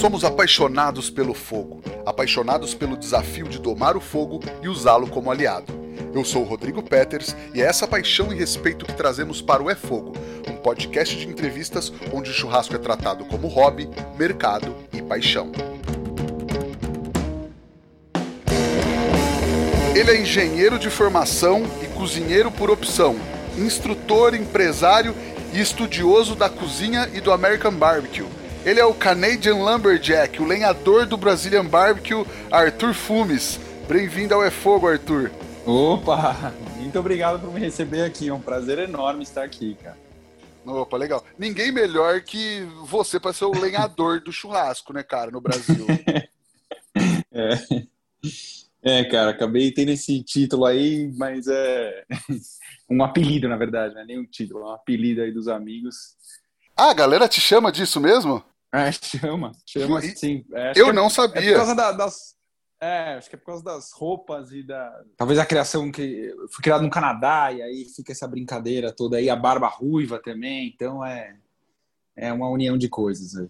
Somos apaixonados pelo fogo, apaixonados pelo desafio de domar o fogo e usá-lo como aliado. Eu sou o Rodrigo Peters e é essa paixão e respeito que trazemos para o É Fogo, um podcast de entrevistas onde o churrasco é tratado como hobby, mercado e paixão. Ele é engenheiro de formação e cozinheiro por opção, instrutor, empresário e estudioso da cozinha e do American Barbecue. Ele é o Canadian Lumberjack, o lenhador do Brazilian Barbecue, Arthur Fumes. Bem-vindo ao É Fogo, Arthur. Opa, muito obrigado por me receber aqui. É um prazer enorme estar aqui, cara. Opa, legal. Ninguém melhor que você para ser o lenhador do churrasco, né, cara, no Brasil. é. é, cara, acabei tendo esse título aí, mas é um apelido, na verdade, não é nem um título, é um apelido aí dos amigos. Ah, a galera te chama disso mesmo? É, chama, chama sim. É, eu não sabia. É por causa da, das. É, acho que é por causa das roupas e da. Talvez a criação que. Fui criado no Canadá e aí fica essa brincadeira toda aí, a barba ruiva também, então é. É uma união de coisas aí.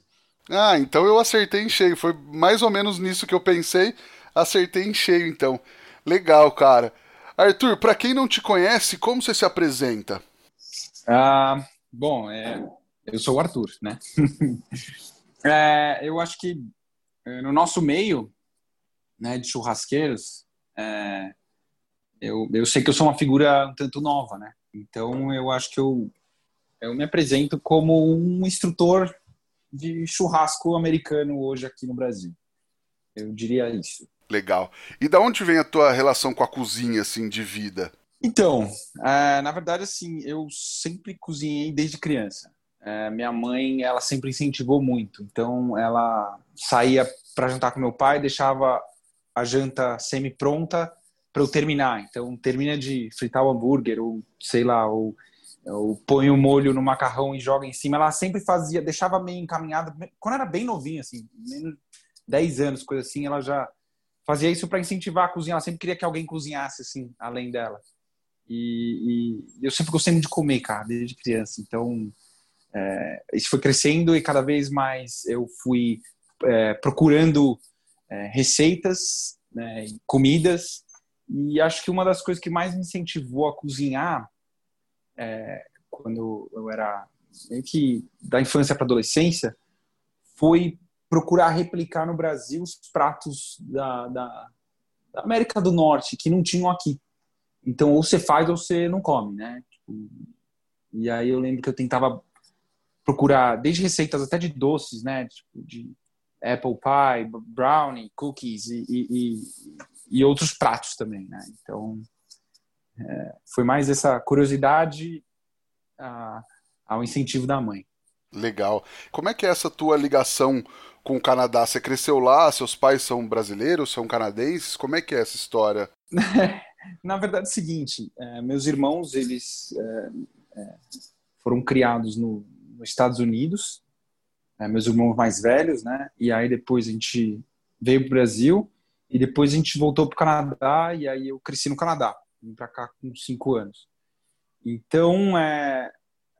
Ah, então eu acertei em cheio. Foi mais ou menos nisso que eu pensei. Acertei em cheio, então. Legal, cara. Arthur, para quem não te conhece, como você se apresenta? Ah, bom, é, eu sou o Arthur, né? é, eu acho que é, no nosso meio né, de churrasqueiros, é, eu, eu sei que eu sou uma figura um tanto nova, né? Então eu acho que eu, eu me apresento como um instrutor de churrasco americano hoje aqui no Brasil. Eu diria isso. Legal. E da onde vem a tua relação com a cozinha, assim, de vida? Então, é, na verdade, assim, eu sempre cozinhei desde criança. É, minha mãe, ela sempre incentivou muito. Então, ela saía para jantar com meu pai, deixava a janta semi-pronta para eu terminar. Então, termina de fritar o hambúrguer, ou sei lá, ou, ou põe o molho no macarrão e joga em cima. Ela sempre fazia, deixava meio encaminhada. Quando era bem novinha, assim, menos 10 anos, coisa assim, ela já fazia isso para incentivar a cozinha. Ela sempre queria que alguém cozinhasse, assim, além dela. E, e eu sempre gostei muito de comer, cara, desde criança. Então, é, isso foi crescendo e cada vez mais eu fui é, procurando é, receitas, né, comidas, e acho que uma das coisas que mais me incentivou a cozinhar é, quando eu era meio que da infância para adolescência foi procurar replicar no Brasil os pratos da, da, da, América do Norte que não tinham aqui. Então, ou você faz ou você não come, né? Tipo, e aí eu lembro que eu tentava procurar desde receitas até de doces, né? Tipo, de apple pie, brownie, cookies e, e, e outros pratos também, né? Então, é, foi mais essa curiosidade a, ao incentivo da mãe. Legal. Como é que é essa tua ligação com o Canadá? Você cresceu lá? Seus pais são brasileiros? São canadenses? Como é que é essa história? Na verdade, é o seguinte: é, meus irmãos eles é, é foram criados no, nos Estados Unidos, é, meus irmãos mais velhos, né? E aí depois a gente veio para o Brasil e depois a gente voltou para o Canadá e aí eu cresci no Canadá, vim para cá com cinco anos. Então, é,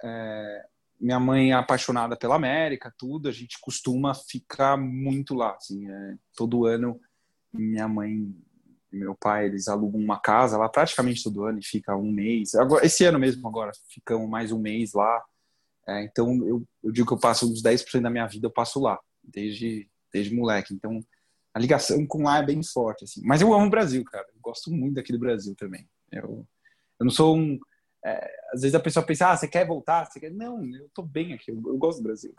é, minha mãe é apaixonada pela América, tudo, a gente costuma ficar muito lá, assim, é, todo ano minha mãe e meu pai, eles alugam uma casa lá praticamente todo ano e fica um mês. Agora, esse ano mesmo agora, ficamos mais um mês lá. É, então, eu, eu, digo que eu passo uns 10% da minha vida, eu passo lá, desde, desde moleque. Então, a ligação com lá é bem forte, assim. Mas eu amo o Brasil, cara. Eu gosto muito daqui do Brasil também. Eu, eu não sou um... É, às vezes a pessoa pensa, ah, você quer voltar? Você quer... Não, eu tô bem aqui, eu, eu gosto do Brasil.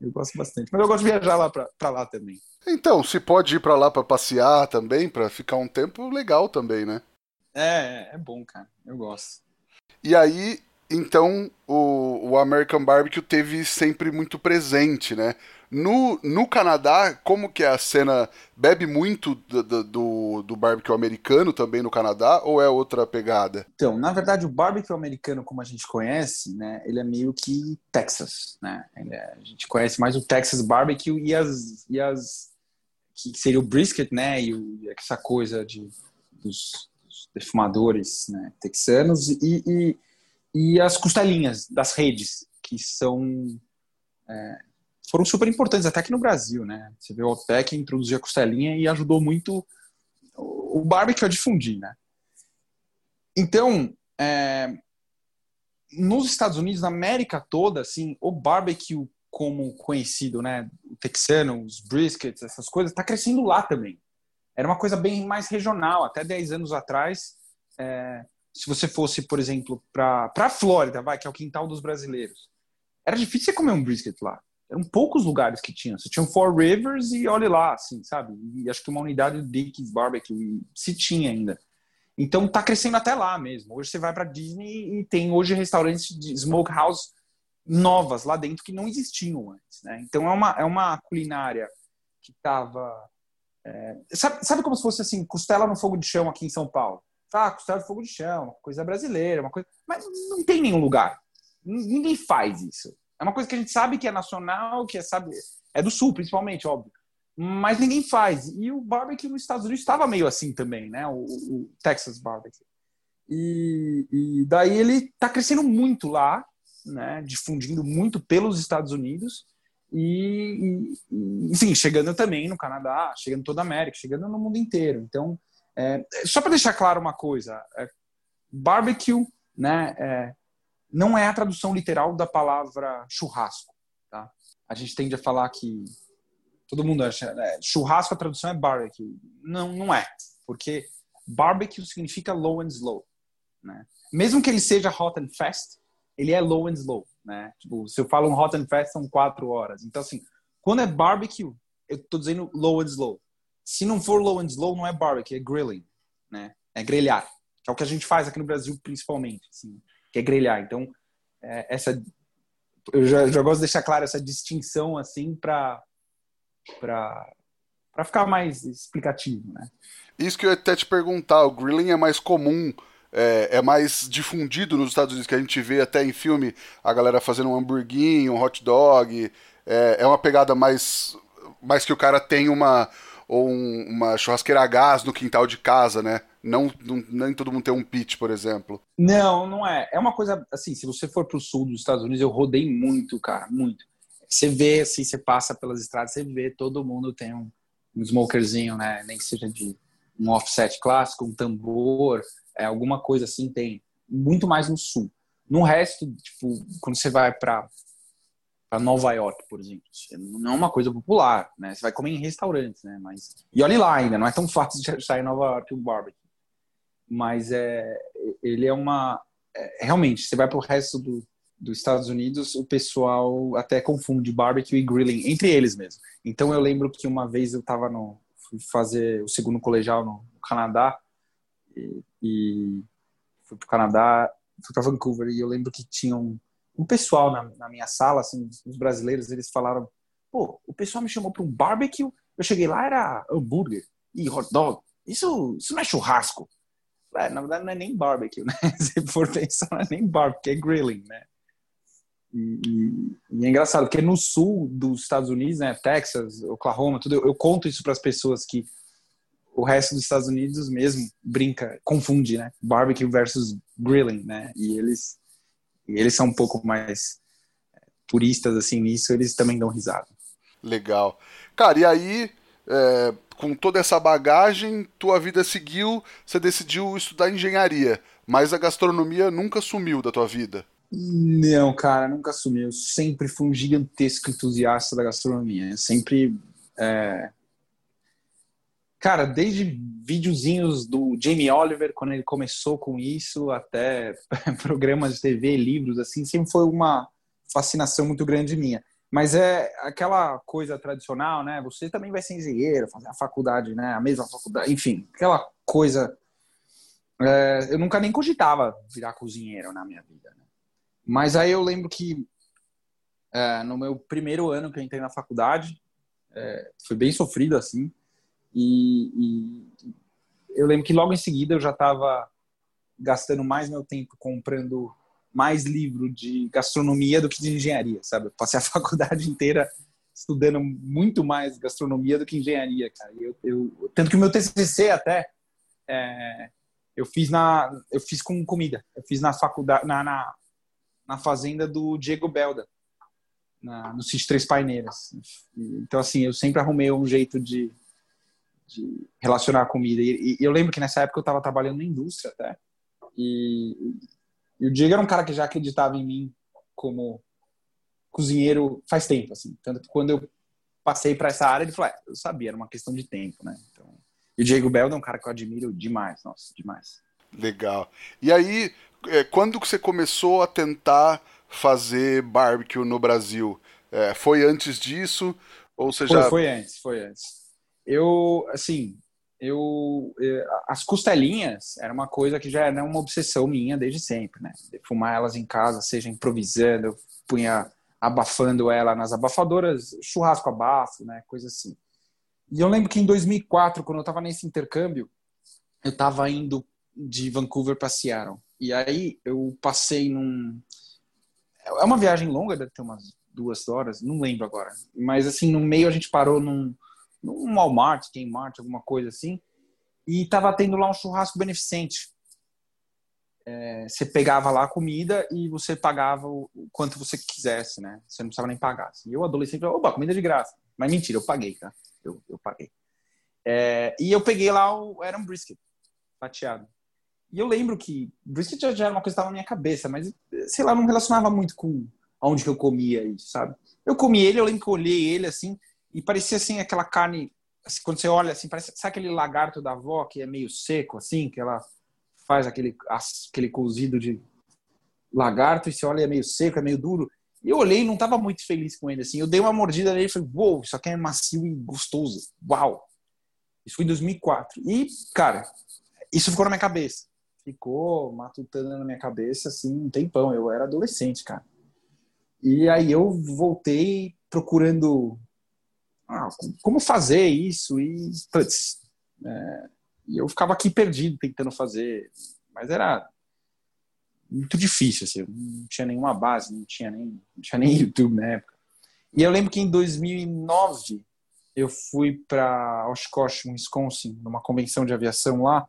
Eu gosto bastante. Mas eu gosto de viajar lá para lá também. Então, se pode ir para lá para passear também, para ficar um tempo, legal também, né? É, é bom, cara. Eu gosto. E aí, então o, o American Barbecue teve sempre muito presente, né? No, no Canadá, como que a cena? Bebe muito do, do, do, barbecue americano também no Canadá ou é outra pegada? Então, na verdade, o barbecue americano, como a gente conhece, né, ele é meio que Texas, né? É, a gente conhece mais o Texas barbecue e as, e as que seria o brisket, né? E o, essa coisa de, dos, dos defumadores né, texanos e, e e as costelinhas das redes, que são é, foram super importantes, até aqui no Brasil, né? Você vê o Otec introduzir a costelinha e ajudou muito o barbecue a difundir, né? Então, é, nos Estados Unidos, na América toda, assim, o barbecue como conhecido, né, o texano, os briskets, essas coisas, está crescendo lá também. Era uma coisa bem mais regional. Até 10 anos atrás, é, se você fosse, por exemplo, para a Flórida, vai, que é o quintal dos brasileiros, era difícil você comer um brisket lá. Eram poucos lugares que tinham. Você tinha um Four Rivers e olhe lá, assim, sabe? E acho que uma unidade do Dickens Barbecue, se tinha ainda. Então tá crescendo até lá mesmo. Hoje você vai para Disney e tem hoje restaurantes de smokehouse novas lá dentro que não existiam antes, né? Então é uma, é uma culinária que tava é, sabe, sabe como se fosse assim, costela no fogo de chão aqui em São Paulo? Ah, costela no fogo de chão, coisa brasileira, uma coisa, mas não tem nenhum lugar. Ninguém faz isso. É uma coisa que a gente sabe que é nacional, que é sabe, é do sul principalmente, óbvio mas ninguém faz. E o barbecue nos Estados Unidos estava meio assim também, né? O, o Texas barbecue. E, e, daí ele está crescendo muito lá, né? Difundindo muito pelos Estados Unidos e, e, enfim, chegando também no Canadá, chegando toda a América, chegando no mundo inteiro. Então, é, só para deixar claro uma coisa, é, barbecue, né? É, não é a tradução literal da palavra churrasco, tá? A gente tende a falar que todo mundo acha, né? churrasco a tradução é barbecue. Não, não é, porque barbecue significa low and slow, né? Mesmo que ele seja hot and fast, ele é low and slow, né? Tipo, se eu falo um hot and fast são quatro horas. Então assim, quando é barbecue, eu tô dizendo low and slow. Se não for low and slow, não é barbecue, é grilling, né? É grelhar, que é o que a gente faz aqui no Brasil principalmente, assim, que é grelhar. Então, é, essa eu já, já gosto de deixar claro essa distinção assim para para ficar mais explicativo, né? Isso que eu ia até te perguntar, o grilling é mais comum, é, é, mais difundido nos Estados Unidos, que a gente vê até em filme a galera fazendo um hamburguinho, um hot dog, é, é uma pegada mais, mais que o cara tem uma, ou um, uma churrasqueira a gás no quintal de casa, né? Não, não, nem todo mundo tem um pit, por exemplo. Não, não é. É uma coisa assim, se você for pro sul dos Estados Unidos, eu rodei muito, cara, muito. Você vê, assim, você passa pelas estradas, você vê, todo mundo tem um, um smokerzinho, né? Nem que seja de um offset clássico, um tambor, é, alguma coisa assim tem. Muito mais no sul. No resto, tipo, quando você vai para para Nova York, por exemplo, não é uma coisa popular, né? Você vai comer em restaurantes, né? Mas e olhe lá ainda, não é tão fácil de achar em Nova York um barbecue. Mas é, ele é uma é, realmente, você vai para o resto do, dos Estados Unidos, o pessoal até confunde barbecue e grilling entre eles mesmo. Então eu lembro que uma vez eu estava no fui fazer o segundo colegial no, no Canadá e, e fui para o Canadá, fui para Vancouver e eu lembro que tinha um, um pessoal na, na, minha sala, assim, os brasileiros, eles falaram, pô, o pessoal me chamou para um barbecue, eu cheguei lá era hambúrguer e hot dog. Isso, isso não é churrasco. É, na verdade não é nem barbecue, né? Se for pensar, não é nem barbecue, é grilling, né? E, e, e, é engraçado, porque no sul dos Estados Unidos, né, Texas, Oklahoma, tudo, eu, eu conto isso para as pessoas que o resto dos Estados Unidos mesmo brinca, confunde, né, barbecue versus grilling, né, e eles, eles são um pouco mais é, puristas assim nisso, eles também dão risada. Legal. Cara, e aí, é, com toda essa bagagem, tua vida seguiu, você decidiu estudar engenharia, mas a gastronomia nunca sumiu da tua vida. Não, cara, nunca assumi. Eu sempre fui um gigantesco entusiasta da gastronomia. Eu sempre. É... Cara, desde videozinhos do Jamie Oliver, quando ele começou com isso, até programas de TV, livros, assim, sempre foi uma fascinação muito grande minha. Mas é aquela coisa tradicional, né? Você também vai ser engenheiro, fazer a faculdade, né? A mesma faculdade, enfim, aquela coisa. É... eu nunca nem cogitava virar cozinheiro na minha vida. Né? Mas aí eu lembro que é, no meu primeiro ano que eu entrei na faculdade, é, foi bem sofrido assim. E, e, eu lembro que logo em seguida eu já estava gastando mais meu tempo comprando mais livro de gastronomia do que de engenharia, sabe? Eu passei a faculdade inteira estudando muito mais gastronomia do que engenharia, cara. Eu, eu tanto que o meu TCC até é, eu fiz na eu fiz com comida. Eu fiz na faculdade na, na na fazenda do Diego Belda, na, no sítio Três Paineiras. Então, assim, eu sempre arrumei um jeito de, de relacionar a comida. E, e, eu lembro que nessa época eu estava trabalhando na indústria até. E, e, o Diego era um cara que já acreditava em mim como cozinheiro faz tempo, assim. Tanto que quando eu passei para essa área, ele falou, é, eu sabia, era uma questão de tempo, né? Então, e o Diego Belda é um cara que eu admiro demais, nossa, demais. Legal. E aí, é, quando que você começou a tentar fazer barbecue no Brasil? É, foi antes disso? Ou você já... Foi antes, foi antes. Eu, assim, eu... É, as costelinhas era uma coisa que já era uma obsessão minha desde sempre, né? Fumar elas em casa, seja improvisando, eu punha abafando ela nas abafadoras, churrasco abafo, né? Coisa assim. E eu lembro que em 2004, quando eu estava nesse intercâmbio, eu estava indo de Vancouver para Seattle. E aí eu passei num é uma viagem longa, deve ter umas duas horas, não lembro agora. Mas assim, no meio a gente parou num, num Walmart, Kmart, alguma coisa assim, e tava tendo lá um churrasco beneficente. É, você pegava lá a comida e você pagava o, quanto você quisesse, né? Você não precisava nem pagar. E eu, adolescente, oba, comida de graça. Mas mentira, eu paguei, tá? Eu, eu paguei. É, e eu peguei lá, o, era um brisket fatiado. E eu lembro que brisket já, já era uma coisa que estava na minha cabeça, mas sei lá, não relacionava muito com aonde que eu comia isso, sabe? Eu comi ele, eu lembro que eu olhei ele assim e parecia assim aquela carne, assim, quando você olha assim, parece sabe aquele lagarto da avó que é meio seco assim, que ela faz aquele aquele cozido de lagarto e você olha é meio seco, é meio duro. E eu olhei não estava muito feliz com ele assim. Eu dei uma mordida nele e falei: "Uou, wow, isso aqui é macio e gostoso. Uau!" Isso foi em 2004. E, cara, isso ficou na minha cabeça ficou matutando na minha cabeça assim um tempão. Eu era adolescente, cara. E aí eu voltei procurando ah, como fazer isso e putz, é, eu ficava aqui perdido tentando fazer, mas era muito difícil, assim, não tinha nenhuma base, não tinha nem, não tinha nem YouTube na época. E eu lembro que em 2009 eu fui para Oshkosh, Wisconsin, numa convenção de aviação lá,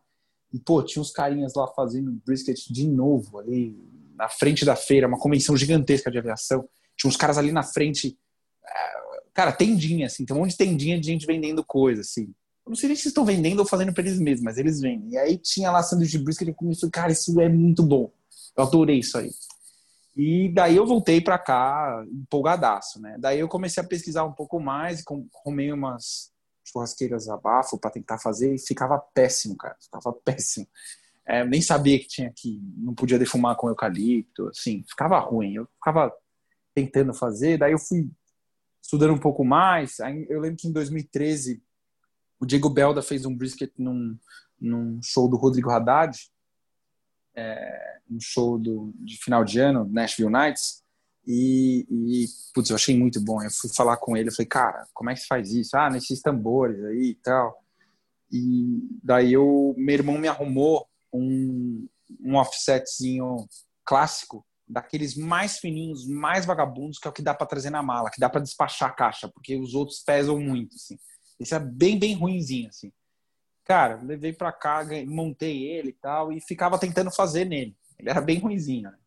e, pô, tinha uns carinhas lá fazendo brisket de novo ali na frente da feira, uma convenção gigantesca de aviação. Tinha uns caras ali na frente, é, cara, tendinha, assim, tem um monte de tendinha de gente vendendo coisa, assim. Eu não sei nem se estão vendendo ou fazendo para eles mesmos, mas eles vendem. E aí tinha lá sanduíche de brisket e começou, cara, isso é muito bom. Eu adorei isso aí. E daí eu voltei para cá empolgadaço, né? Daí eu comecei a pesquisar um pouco mais arrumei umas churrasqueiras abafo para tentar fazer e ficava péssimo, cara. Ficava péssimo. É, nem sabia que tinha que não podia defumar com eucalipto, assim, ficava ruim. Eu ficava tentando fazer, daí eu fui estudando um pouco mais. Eu lembro que em 2013 o Diego Belda fez um brisket num, num show do Rodrigo Haddad, é, um show do, de final de ano, Nashville Nights. E, e, putz, eu achei muito bom. Eu fui falar com ele, eu falei, cara, como é que se faz isso? Ah, nesses tambores aí e tal. E daí eu, meu irmão me arrumou um, um offsetzinho clássico, daqueles mais fininhos, mais vagabundos, que é o que dá para trazer na mala, que dá para despachar a caixa, porque os outros pesam muito, assim. Esse é bem, bem ruinzinho, assim. Cara, levei para cá, montei ele e tal, e ficava tentando fazer nele. Ele era bem ruinzinho, né?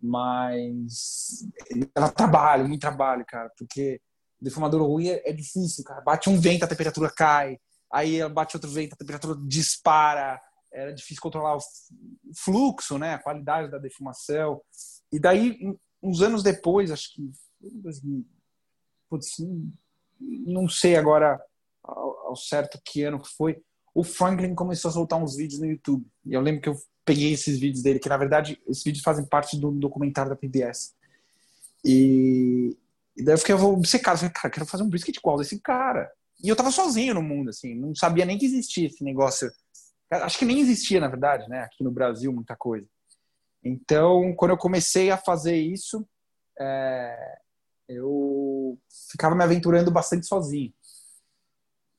Mas ela trabalha, muito trabalho, cara, porque defumador ruim é, é, difícil, cara. Bate um vento, a temperatura cai, aí bate outro vento, a temperatura dispara. Era difícil controlar o fluxo, né, a qualidade da defumação. E daí, uns anos depois, acho que putz, não sei agora ao, certo que ano que foi, o Franklin começou a soltar uns vídeos no YouTube. E eu lembro que eu peguei esses vídeos dele, que na verdade esses vídeos fazem parte do documentário da PBS. E, e daí eu fiquei obcecado, falei, cara, quero fazer um brisket igual desse cara. E eu tava sozinho no mundo, assim, não sabia nem que existia esse negócio. Acho que nem existia, na verdade, né, aqui no Brasil, muita coisa. Então, quando eu comecei a fazer isso, é, eu ficava me aventurando bastante sozinho.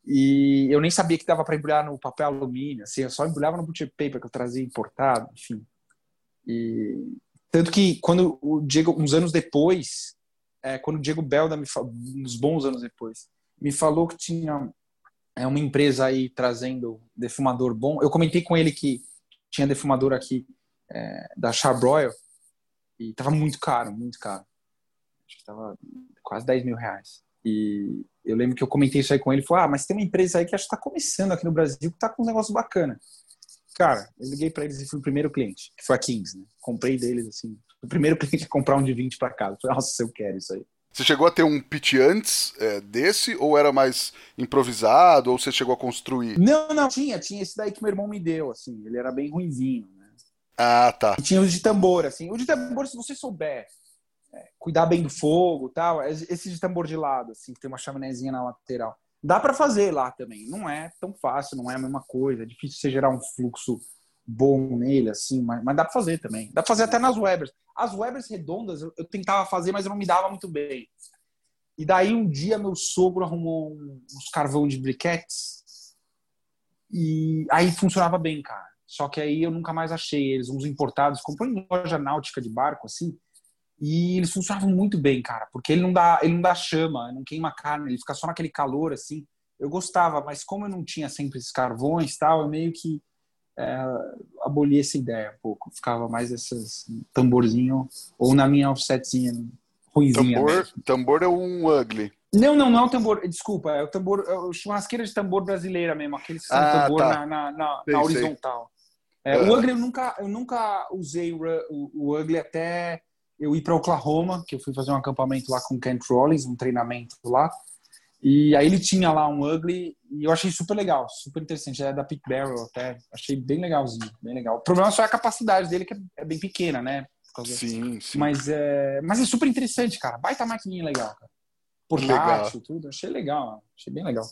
E eu nem sabia que dava para embrulhar no papel alumínio, assim, eu só embrulhava no butcher paper que eu trazia importado, enfim. E tanto que quando o Diego, uns anos depois, é, quando o Diego Belda me uns bons anos depois, me falou que tinha é, uma empresa aí trazendo defumador bom. Eu comentei com ele que tinha defumador aqui é, da Charbroil e tava muito caro, muito caro. Acho que tava quase 10 mil reais. E eu lembro que eu comentei isso aí com ele. Ele Ah, mas tem uma empresa aí que acho que está começando aqui no Brasil que está com um negócio bacana. Cara, eu liguei para eles e fui o primeiro cliente, que foi a Kings, né? Comprei deles, assim. O primeiro cliente a comprar um de 20 para casa. Falei, nossa, eu quero isso aí. Você chegou a ter um pitch antes é, desse, ou era mais improvisado, ou você chegou a construir? Não, não, tinha, tinha esse daí que meu irmão me deu, assim, ele era bem ruinzinho, né? Ah, tá. E tinha o de tambor, assim. O de tambor, se você souber é, cuidar bem do fogo tal, esse de tambor de lado, assim, que tem uma chaminézinha na lateral. Dá para fazer lá também. Não é tão fácil, não é a mesma coisa. É difícil você gerar um fluxo bom nele, assim, mas, mas dá para fazer também. Dá para fazer até nas Webers. As Webers redondas eu, eu, tentava fazer, mas eu não me dava muito bem. E daí um dia meu sogro arrumou uns carvão de briquetes e aí funcionava bem, cara. Só que aí eu nunca mais achei eles, uns importados. Comprei em loja náutica de barco, assim, e eles funcionavam muito bem, cara, porque ele não dá, ele não dá chama, não queima carne, ele fica só naquele calor, assim. Eu gostava, mas como eu não tinha sempre esses carvões tal, eu meio que é, aboli essa ideia um pouco. Ficava mais esses tamborzinho, ou na minha offsetzinha ruimzinha. Tambor, tambor é um ugly. Não, não, não é o tambor, desculpa, é o tambor, é o churrasqueira de tambor brasileira mesmo, aquele que ah, tambor tá. na, na, na, sei, na horizontal. É, O ugly eu nunca, eu nunca usei o, o, o ugly até eu ir para Oklahoma, que eu fui fazer um acampamento lá com Kent Rollins, um treinamento lá. E aí ele tinha lá um ugly e eu achei super legal, super interessante. É da Pit Barrel até, achei bem legalzinho, bem legal. O problema só é a capacidade dele que é bem pequena, né? Sim, sim. Mas é, mas é super interessante, cara. Baita maquininha legal, cara. Portátil, tudo. Achei legal, achei bem legal.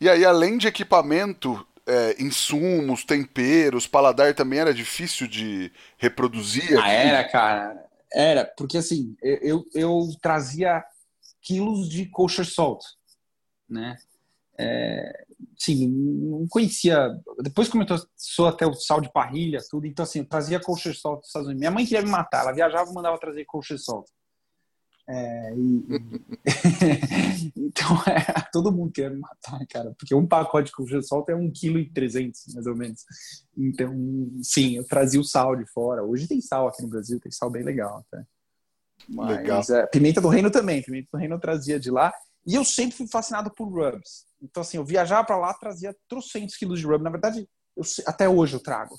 E aí, além de equipamento, é, insumos, temperos, paladar também era difícil de reproduzir? Ah, era, cara. Era, porque assim, eu, eu trazia quilos de kosher salt, né? É, sim, não conhecia. Depois começou até o sal de parrilha, tudo. Então, assim, eu trazia kosher salt dos Estados Unidos. Minha mãe queria me matar, ela viajava e mandava trazer kosher salt. É, e, então, é, todo mundo quer me matar, cara, porque um pacote de kosher salt é 1,3 kg, mais ou menos. Então, sim, eu trazia o sal de fora. Hoje tem sal aqui no Brasil, tem sal bem legal até. Mas, legal. É, pimenta do reino também, pimenta do reino eu trazia de lá. E eu sempre fui fascinado por rubs. Então, assim, eu viajava para lá, trazia trocentos quilos de rub. Na verdade, eu, até hoje eu trago.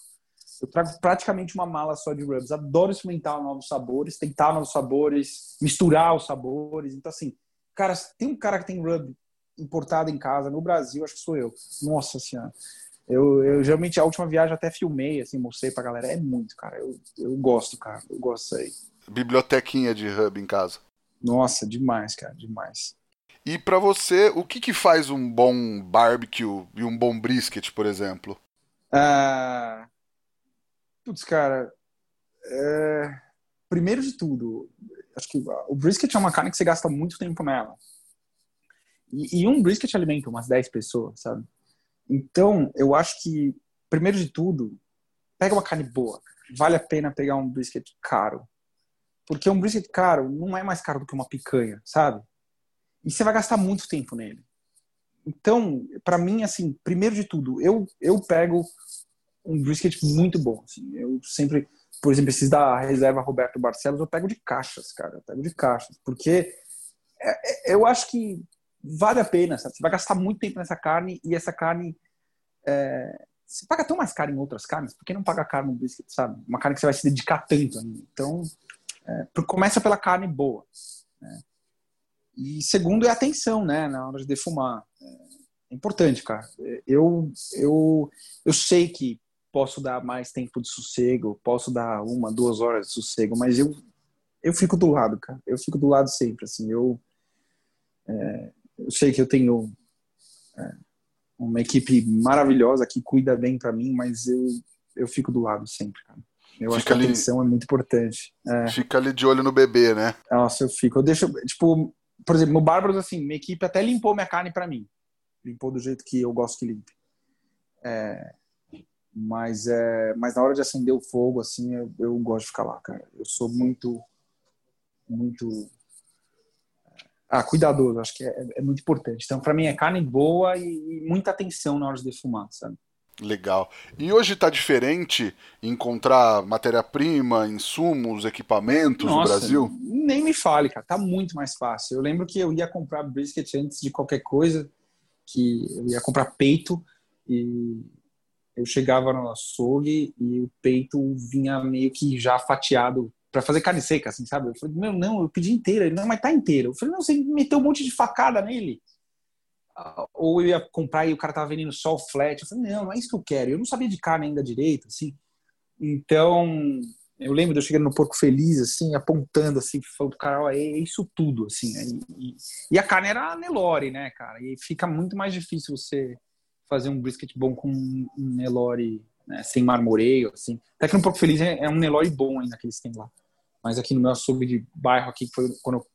Eu trago praticamente uma mala só de rubs. Adoro experimentar novos sabores, tentar novos sabores, misturar os sabores. Então, assim, cara, tem um cara que tem rub importado em casa no Brasil, acho que sou eu. Nossa Senhora. Eu, eu geralmente a última viagem até filmei, assim, mostrei pra galera. É muito, cara. Eu, eu gosto, cara. Eu gosto aí. Bibliotequinha de hub em casa. Nossa, demais, cara, demais. E para você, o que, que faz um bom barbecue e um bom brisket, por exemplo? Ah, putz, cara, é... primeiro de tudo, acho que o brisket é uma carne que você gasta muito tempo nela. E, e um brisket alimenta umas 10 pessoas, sabe? Então, eu acho que, primeiro de tudo, pega uma carne boa. Vale a pena pegar um brisket caro. Porque um brisket caro não é mais caro do que uma picanha, sabe? E você vai gastar muito tempo nele. Então, para mim, assim, primeiro de tudo, eu, eu pego um brisket muito bom. Assim. Eu sempre, por exemplo, esses da reserva Roberto Barcelos, eu pego de caixas, cara. Eu pego de caixas. Porque é, é, eu acho que vale a pena, sabe? Você vai gastar muito tempo nessa carne e essa carne. É, você paga tão mais caro em outras carnes, por que não paga caro no brisket, sabe? Uma carne que você vai se dedicar tanto. Né? Então, é, começa pela carne boa. Né? E segundo é atenção, né, na hora de defumar. É importante, cara. Eu, eu, eu sei que posso dar mais tempo de sossego, posso dar uma, duas horas de sossego, mas eu, eu fico do lado, cara. Eu fico do lado sempre, assim. Eu, é, eu sei que eu tenho é, uma equipe maravilhosa que cuida bem para mim, mas eu, eu fico do lado sempre, cara. Eu Fica acho que a atenção é muito importante. É. Fica ali de olho no bebê, né? Nossa, eu fico. Eu deixo, tipo, por exemplo, no Bárbaros, assim, minha equipe até limpou minha carne para mim. Limpou do jeito que eu gosto que limpe. É, mas, é, mas na hora de acender o fogo, assim, eu, eu gosto de ficar lá, cara. Eu sou muito, muito ah, cuidadoso, acho que é, é muito importante. Então, para mim, é carne boa e, e, muita atenção na hora de defumar, sabe? Legal. E hoje está diferente encontrar matéria-prima, insumos, equipamentos Nossa, no Brasil? Nem me fale, cara. Tá muito mais fácil. Eu lembro que eu ia comprar brisket antes de qualquer coisa, que eu ia comprar peito e eu chegava no açougue e o peito vinha meio que já fatiado para fazer carne seca, assim, sabe? Eu falei, meu, não, eu pedi inteira. Ele, não, mas tá inteiro. Eu falei, não, você meteu um monte de facada nele. Ou eu ia comprar e o cara tava vendendo só o flat. Eu falei, não, não é isso que eu quero. Eu não sabia de carne ainda direito, assim. Então, eu lembro de eu chegando no Porco Feliz, assim, apontando, assim, falando pro cara, ó, é isso tudo, assim. E, e, a carne era Nelore, né, cara? E fica muito mais difícil você fazer um brisket bom com um Nelore né, sem marmoreio, assim. Até que no Porco Feliz é, é um Nelore bom ainda que eles têm lá. Mas aqui no meu açougue de bairro, aqui, foi quando eu,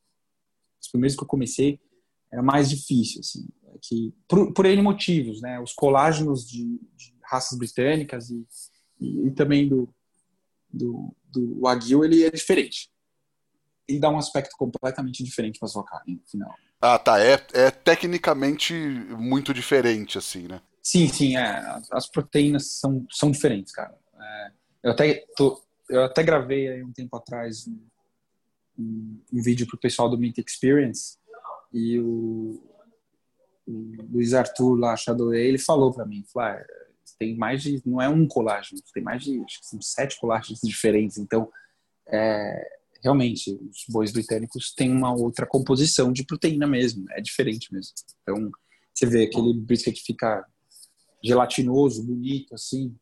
os primeiros que eu comecei, era mais difícil, assim. Que, por, por N motivos, né? Os colágenos de, de raças britânicas e, e, e, também do, do, do Wagyu, ele é diferente. Ele dá um aspecto completamente diferente para sua carne, no final. Ah, tá. É, é tecnicamente muito diferente, assim, né? Sim, sim. É. As proteínas são, são diferentes, cara. É, eu, até tô, eu até gravei aí um tempo atrás um, um, um vídeo pro pessoal do Meat Experience e o, o Luiz Arthur lá, Shadow ele falou para mim, falou, ah, tem mais de, não é um colágeno, tem mais de, acho que são sete colágenos diferentes, então, é, realmente, os bois britânicos têm uma outra composição de proteína mesmo, é diferente mesmo. Então, você vê aquele brisket que fica gelatinoso, bonito, assim,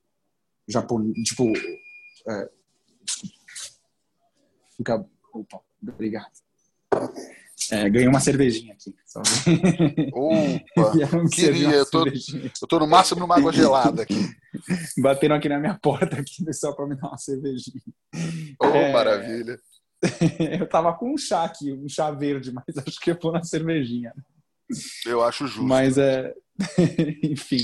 japonês, tipo, é, fica, opa, obrigado. É, ganhei uma cervejinha aqui. Opa, queria. Eu tô, eu tô no máximo numa água gelada aqui. Batendo aqui na minha porta aqui, pessoal, para me dar uma cervejinha. Oh, é, maravilha. Eu tava com um chá aqui, um chá verde, mas acho que eu vou na cervejinha. Eu acho justo. Mas é. Enfim.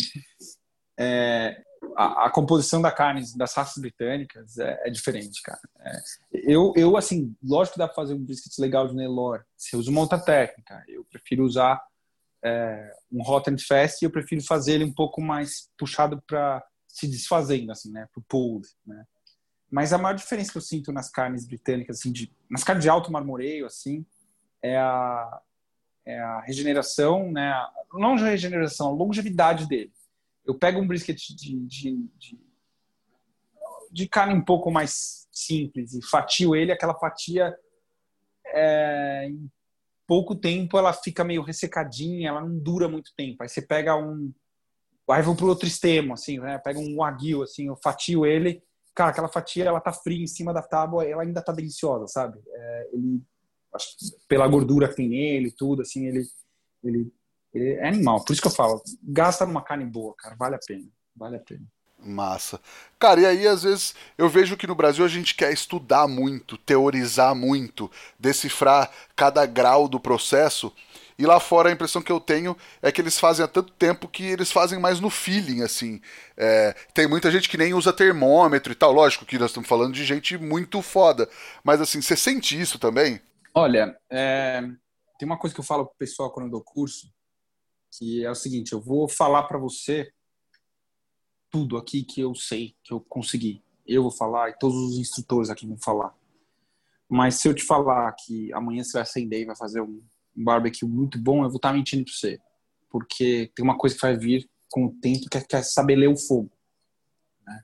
É, a, a, composição da carne das raças britânicas é, é diferente, cara. É, eu, eu, assim, lógico que dá pra fazer um brisket legal de Nelore. Você usa uma outra técnica. Eu prefiro usar é, um hot and fast e eu prefiro fazer ele um pouco mais puxado para se desfazendo, assim, né? Pro pulled, né? Mas a maior diferença que eu sinto nas carnes britânicas, assim, de, nas carnes de alto marmoreio, assim, é a, é a regeneração, né? Não a regeneração, a longevidade dele eu pego um brisket de, de, de, de, carne um pouco mais simples e fatio ele, aquela fatia é, em pouco tempo ela fica meio ressecadinha, ela não dura muito tempo. Aí você pega um. Aí vou pro outro extremo, assim, né? Pega um wagyu, assim, eu fatio ele. Cara, aquela fatia, ela tá fria em cima da tábua, ela ainda tá deliciosa, sabe? É, ele, pela gordura que tem nele, tudo, assim, ele, ele é animal. Por isso que eu falo, gasta numa carne boa, cara. Vale a pena. Vale a pena. Massa. Cara, e aí às vezes eu vejo que no Brasil a gente quer estudar muito, teorizar muito, decifrar cada grau do processo. E lá fora a impressão que eu tenho é que eles fazem há tanto tempo que eles fazem mais no feeling, assim. É, tem muita gente que nem usa termômetro e tal. Lógico que nós estamos falando de gente muito foda. Mas assim, você sente isso também? Olha, é, tem uma coisa que eu falo pro pessoal quando eu dou curso que é o seguinte: eu vou falar para você tudo aqui que eu sei, que eu consegui. Eu vou falar e todos os instrutores aqui vão falar. Mas se eu te falar que amanhã você vai acender e vai fazer um barbecue muito bom, eu vou estar tá mentindo para você. Porque tem uma coisa que vai vir com o tempo que é, saber ler o fogo. Né?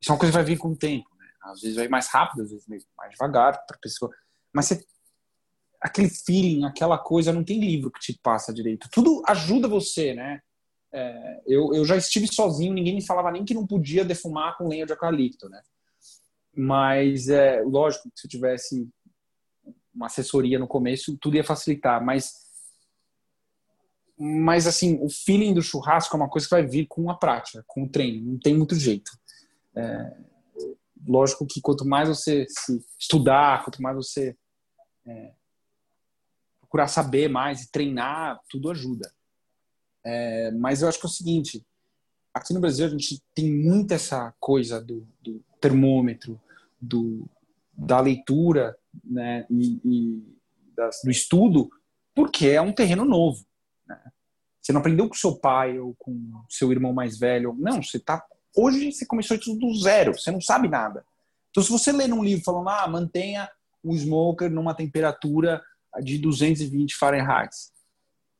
Isso é uma coisa que vai vir com o tempo. Né? Às vezes vai mais rápido, às vezes mais devagar para pessoa. Mas você aquele feeling, aquela coisa, não tem livro que te passa direito. Tudo ajuda você, né? É, eu, eu já estive sozinho, ninguém me falava nem que não podia defumar com lenha de eucalipto, né? Mas, é, lógico, que se eu tivesse uma assessoria no começo, tudo ia facilitar, mas mas assim, o feeling do churrasco é uma coisa que vai vir com a prática, com o treino, não tem muito jeito. É, lógico que quanto mais você estudar, quanto mais você é, procurar saber mais e treinar, tudo ajuda. É, mas eu acho que é o seguinte, aqui no Brasil a gente tem muito essa coisa do, do termômetro, do, da leitura né, e, e das, do estudo, porque é um terreno novo. Né? Você não aprendeu com seu pai ou com seu irmão mais velho. Não, você tá. Hoje você começou tudo do zero, você não sabe nada. Então, se você lê num livro falando, ah, mantenha o smoker numa temperatura de 220 Fahrenheit,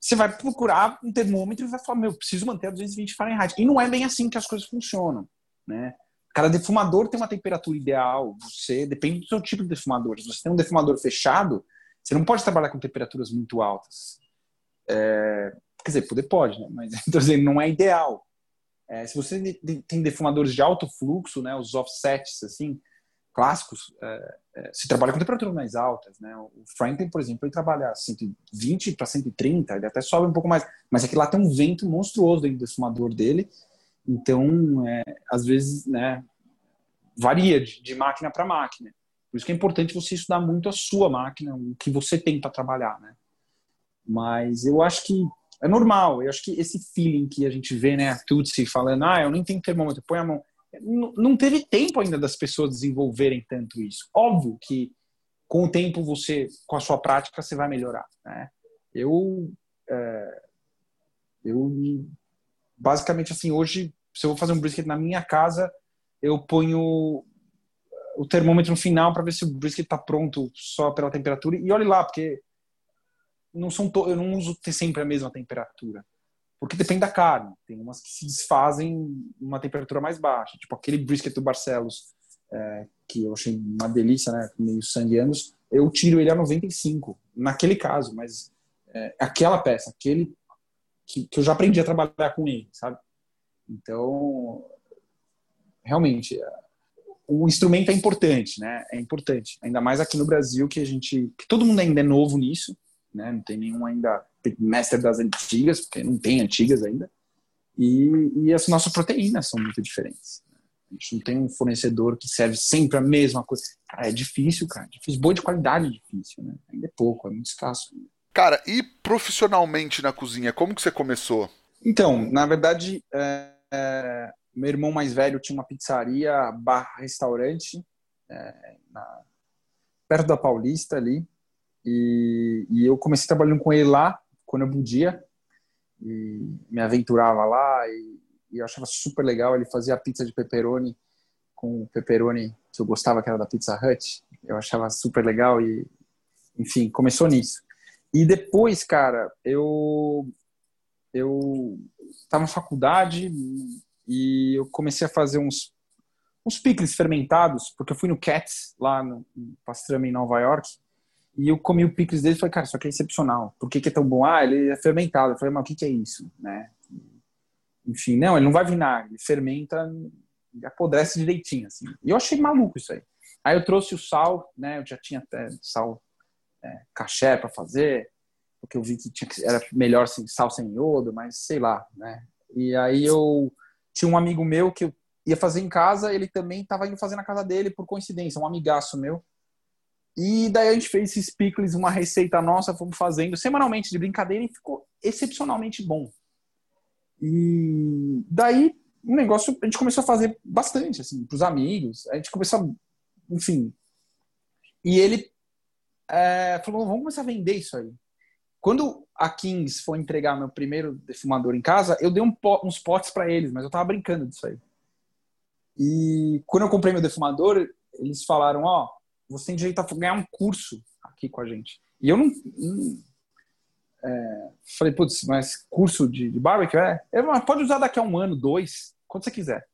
você vai procurar um termômetro e vai falar, meu, preciso manter a 220 Fahrenheit. E não é bem assim que as coisas funcionam, né? Cada defumador tem uma temperatura ideal. Você depende do seu tipo de defumador. Se você tem um defumador fechado, você não pode trabalhar com temperaturas muito altas. É, quer dizer, poder pode, né? Mas então, não é ideal. É, se você tem defumadores de alto fluxo, né, os offsets assim, clássicos, é, é, se trabalha com temperaturas mais altas, né? O Franklin, por exemplo, ele trabalha 120 para 130, ele até sobe um pouco mais, mas é que lá tem um vento monstruoso dentro do defumador dele então, é, às vezes, né, varia de, de máquina para máquina. Por isso que é importante você estudar muito a sua máquina, o que você tem para trabalhar, né? Mas eu acho que é normal. Eu acho que esse feeling que a gente vê, né, a Tutsi falando, ah, eu nem tenho termômetro, põe a mão. Não teve tempo ainda das pessoas desenvolverem tanto isso. Óbvio que com o tempo você, com a sua prática, você vai melhorar, né? Eu, é, eu basicamente assim, hoje, se eu vou fazer um brisket na minha casa, eu ponho o termômetro no final para ver se o brisket está pronto só pela temperatura. E olhe lá, porque não são to... eu não uso sempre a mesma temperatura. Porque depende da carne. Tem umas que se desfazem em uma temperatura mais baixa. Tipo aquele brisket do Barcelos, é, que eu achei uma delícia, né? Meio sangue. Eu tiro ele a 95, naquele caso. Mas é, aquela peça, aquele que, que eu já aprendi a trabalhar com ele, sabe? Então, realmente, o instrumento é importante, né? É importante. Ainda mais aqui no Brasil, que a gente. que todo mundo ainda é novo nisso, né? Não tem nenhum ainda mestre das antigas, porque não tem antigas ainda. E, e as nossas proteínas são muito diferentes. A gente não tem um fornecedor que serve sempre a mesma coisa. Cara, é difícil, cara. Difícil. Boa de qualidade é difícil, né? Ainda é pouco, é muito escasso. Ainda. Cara, e profissionalmente na cozinha, como que você começou? Então, na verdade, é, é, meu irmão mais velho tinha uma pizzaria barra restaurante é, na, perto da Paulista ali. E, e, eu comecei trabalhando com ele lá, quando eu podia. E me aventurava lá e, e eu achava super legal. Ele fazia pizza de pepperoni com pepperoni que eu gostava, que era da Pizza Hut. Eu achava super legal e, enfim, começou nisso. E depois, cara, eu eu estava na faculdade e eu comecei a fazer uns uns picles fermentados, porque eu fui no Cats, lá no, Pastrama, em Nova York, e eu comi o picles dele e falei, cara, isso aqui é excepcional. Por que, que é tão bom? Ah, ele é fermentado. Eu falei, mas o que, que é isso? Né? Enfim, não, ele não vai vinagre, ele fermenta e apodrece direitinho, assim. E eu achei maluco isso aí. Aí eu trouxe o sal, né, eu já tinha até sal é, caché para fazer, porque eu vi que, tinha que era melhor assim, sal sem iodo, mas sei lá, né? E aí eu tinha um amigo meu que eu ia fazer em casa, ele também estava indo fazer na casa dele por coincidência, um amigaço meu. E daí a gente fez esses pickles, uma receita nossa, fomos fazendo semanalmente de brincadeira e ficou excepcionalmente bom. E daí o negócio a gente começou a fazer bastante, assim, para os amigos. A gente começou, a, enfim. E ele é, falou: vamos começar a vender isso aí. Quando a Kings foi entregar meu primeiro defumador em casa, eu dei um pot, uns potes para eles, mas eu tava brincando disso aí. E quando eu comprei meu defumador, eles falaram: Ó, oh, você tem direito a ganhar um curso aqui com a gente. E eu não. não é, falei, putz, mas curso de, de barbecue? É, é, pode usar daqui a um ano, dois, quando você quiser.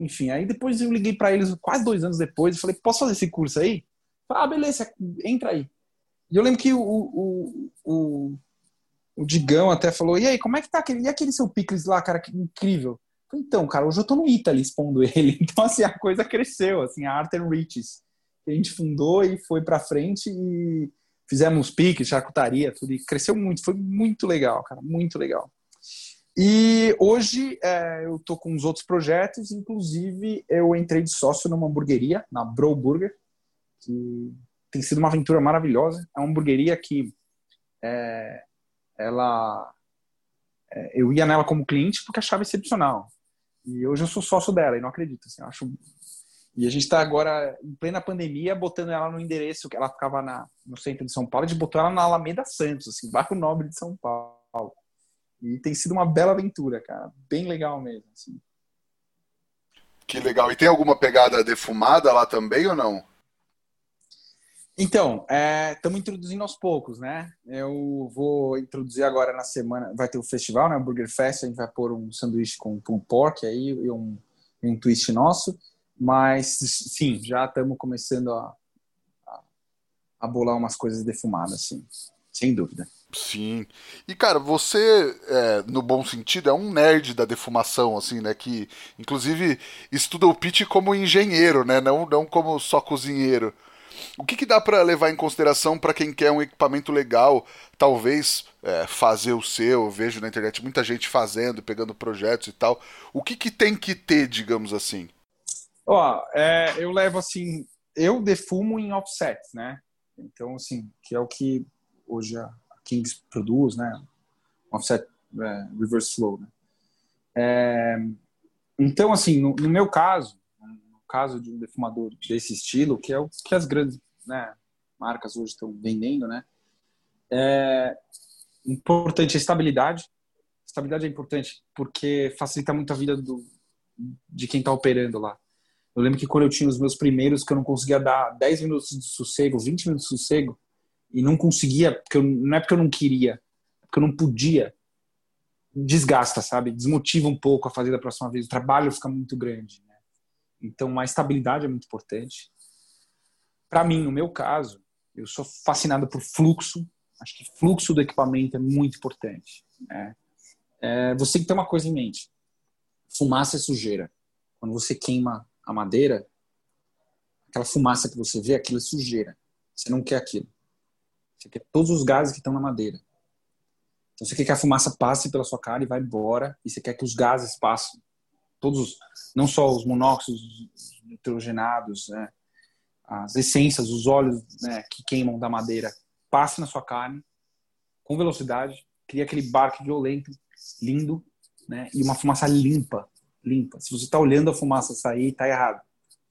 Enfim, aí depois eu liguei para eles quase dois anos depois e falei: posso fazer esse curso aí? Ah, beleza, entra aí. E eu lembro que o, o, o, o Digão até falou: e aí, como é que tá aquele, e aquele seu picles lá, cara, que incrível. Então, cara, hoje eu tô no Italy expondo ele. Então, assim, a coisa cresceu, assim, a Art and Riches. A gente fundou e foi pra frente e fizemos piques, charcutaria, tudo. E cresceu muito, foi muito legal, cara, muito legal. E hoje é, eu tô com uns outros projetos, inclusive eu entrei de sócio numa hamburgueria, na Bro Burger, que tem sido uma aventura maravilhosa. É uma hamburgueria que é, ela é, eu ia nela como cliente porque achava excepcional. E hoje eu sou sócio dela e não acredito. Assim, acho... E a gente está agora, em plena pandemia, botando ela no endereço que ela ficava na, no centro de São Paulo. A gente botou ela na Alameda Santos, assim, bairro nobre de São Paulo. E, tem sido uma bela aventura, cara. Bem legal mesmo. Assim. Que legal. E tem alguma pegada defumada lá também ou não? Então, estamos é, introduzindo aos poucos, né? Eu vou introduzir agora na semana, vai ter o festival, né? Burger Fest, a gente vai pôr um sanduíche com pulled pork aí e um, um twist nosso. Mas, sim, já estamos começando a, a, bolar umas coisas defumadas, sim. Sem dúvida. Sim. E, cara, você, é, no bom sentido, é um nerd da defumação, assim, né? Que, inclusive, estuda o pitch como engenheiro, né? Não, não como só cozinheiro. O que, que dá para levar em consideração para quem quer um equipamento legal, talvez é, fazer o seu? Eu vejo na internet muita gente fazendo, pegando projetos e tal. O que, que tem que ter, digamos assim? Ó, é, eu levo assim, eu defumo em offsets, né? Então, assim, que é o que hoje a Kings produz, né? Offset é, reverse flow, né? É, então, assim, no, no meu caso, caso de um defumador desse estilo, que é o que as grandes né, marcas hoje estão vendendo, né? É importante a estabilidade. Estabilidade é importante porque facilita muito a vida do, de quem está operando lá. Eu lembro que quando eu tinha os meus primeiros, que eu não conseguia dar 10 minutos de sossego, 20 minutos de sossego, e não conseguia, porque eu, não é porque eu não queria, é porque eu não podia. Desgasta, sabe? Desmotiva um pouco a fazer da próxima vez. O trabalho fica muito grande. Né? Então, a estabilidade é muito importante. Para mim, no meu caso, eu sou fascinado por fluxo. Acho que fluxo do equipamento é muito importante. Né? É, você tem que ter uma coisa em mente: fumaça é sujeira. Quando você queima a madeira, aquela fumaça que você vê, aquilo é sujeira. Você não quer aquilo. Você quer todos os gases que estão na madeira. Então você quer que a fumaça passe pela sua cara e vá embora, e você quer que os gases passem todos, não só os monóxidos nitrogenados, né, as essências, os óleos né, que queimam da madeira, passe na sua carne com velocidade, cria aquele barco violento, lindo, né, e uma fumaça limpa, limpa. Se você está olhando a fumaça sair, está errado.